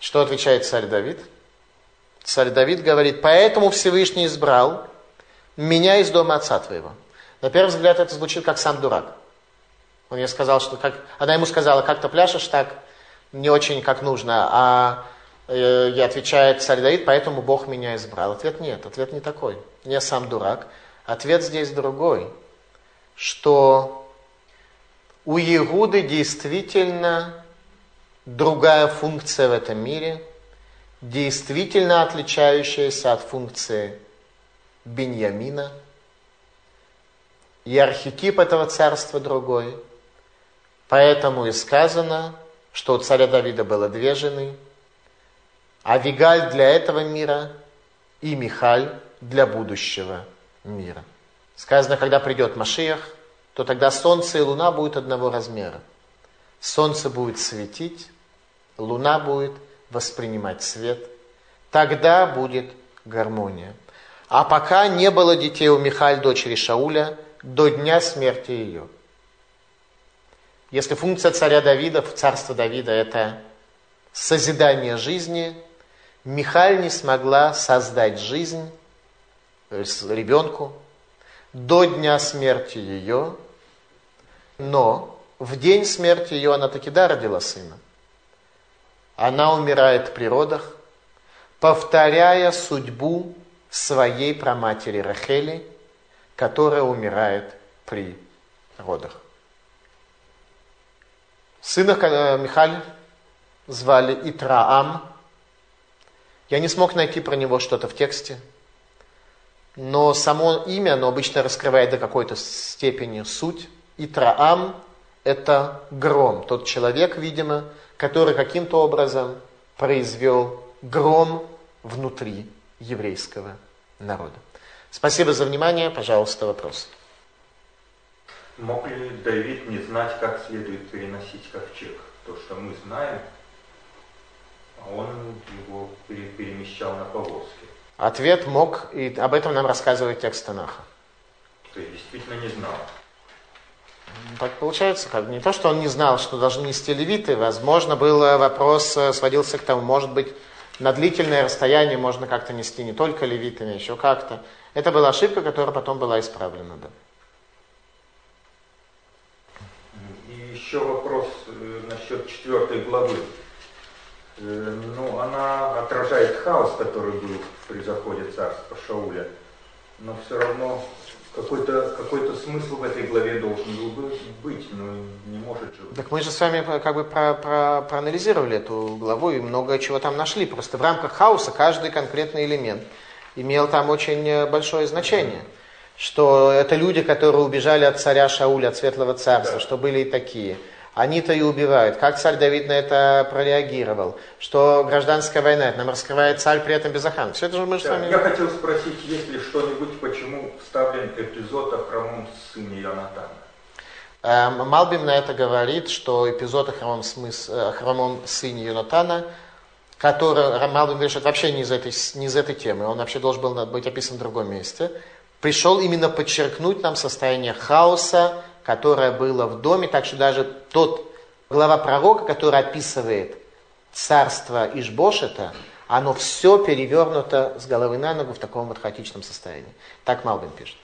Что отвечает царь Давид? Царь Давид говорит, поэтому Всевышний избрал меня из дома отца твоего. На первый взгляд это звучит как сам дурак. Он ей сказал, что как... Она ему сказала, как ты пляшешь так, не очень как нужно. А э, и отвечает царь Давид, поэтому Бог меня избрал. Ответ нет, ответ не такой. Не сам дурак. Ответ здесь другой, что у Иуды действительно другая функция в этом мире, действительно отличающаяся от функции Беньямина. И архетип этого царства другой. Поэтому и сказано, что у царя Давида было две жены, а Вигаль для этого мира и Михаль для будущего мира. Сказано, когда придет Машиях, то тогда солнце и луна будут одного размера. Солнце будет светить, Луна будет воспринимать свет. Тогда будет гармония. А пока не было детей у Михаль, дочери Шауля, до дня смерти ее. Если функция царя Давида, царства Давида, это созидание жизни, Михаль не смогла создать жизнь ребенку до дня смерти ее, но в день смерти ее она таки да родила сына. Она умирает при родах, повторяя судьбу своей праматери Рахели, которая умирает при родах. Сына э, Михаль звали Итраам. Я не смог найти про него что-то в тексте, но само имя, оно обычно раскрывает до какой-то степени суть. Итраам – это гром, тот человек, видимо, который каким-то образом произвел гром внутри еврейского народа. Спасибо за внимание. Пожалуйста, вопрос. Мог ли Давид не знать, как следует переносить ковчег? То, что мы знаем, а он его перемещал на повозке. Ответ мог, и об этом нам рассказывает текст Танаха. То есть действительно не знал. Так получается, как не то, что он не знал, что должны нести левиты, возможно, был вопрос, э, сводился к тому, может быть, на длительное расстояние можно как-то нести не только левитами, еще как-то. Это была ошибка, которая потом была исправлена, да. И еще вопрос э, насчет четвертой главы. Э, ну, она отражает хаос, который был при заходе царства Шауля, но все равно какой-то какой смысл в этой главе должен был быть, но не может же. Так мы же с вами как бы про, про, проанализировали эту главу и много чего там нашли. Просто в рамках хаоса каждый конкретный элемент имел там очень большое значение. Что это люди, которые убежали от царя Шауля, от Светлого Царства, да. что были и такие – они-то и убивают. Как царь Давид на это прореагировал? Что гражданская война, это нам раскрывает царь при этом безохан. Все это же мы да, с вами... Я хотел спросить, есть ли что-нибудь, почему вставлен эпизод о хромом сыне Ионатана? Эм, Малбим на это говорит, что эпизод о хромом, смыс... о хромом сыне Йонатана, который, Малбим говорит, что это вообще не из, этой, не из этой темы, он вообще должен был быть описан в другом месте, пришел именно подчеркнуть нам состояние хаоса, которое было в доме, так что даже тот глава пророка, который описывает царства Ишбошета, оно все перевернуто с головы на ногу в таком вот хаотичном состоянии. Так Малбин пишет.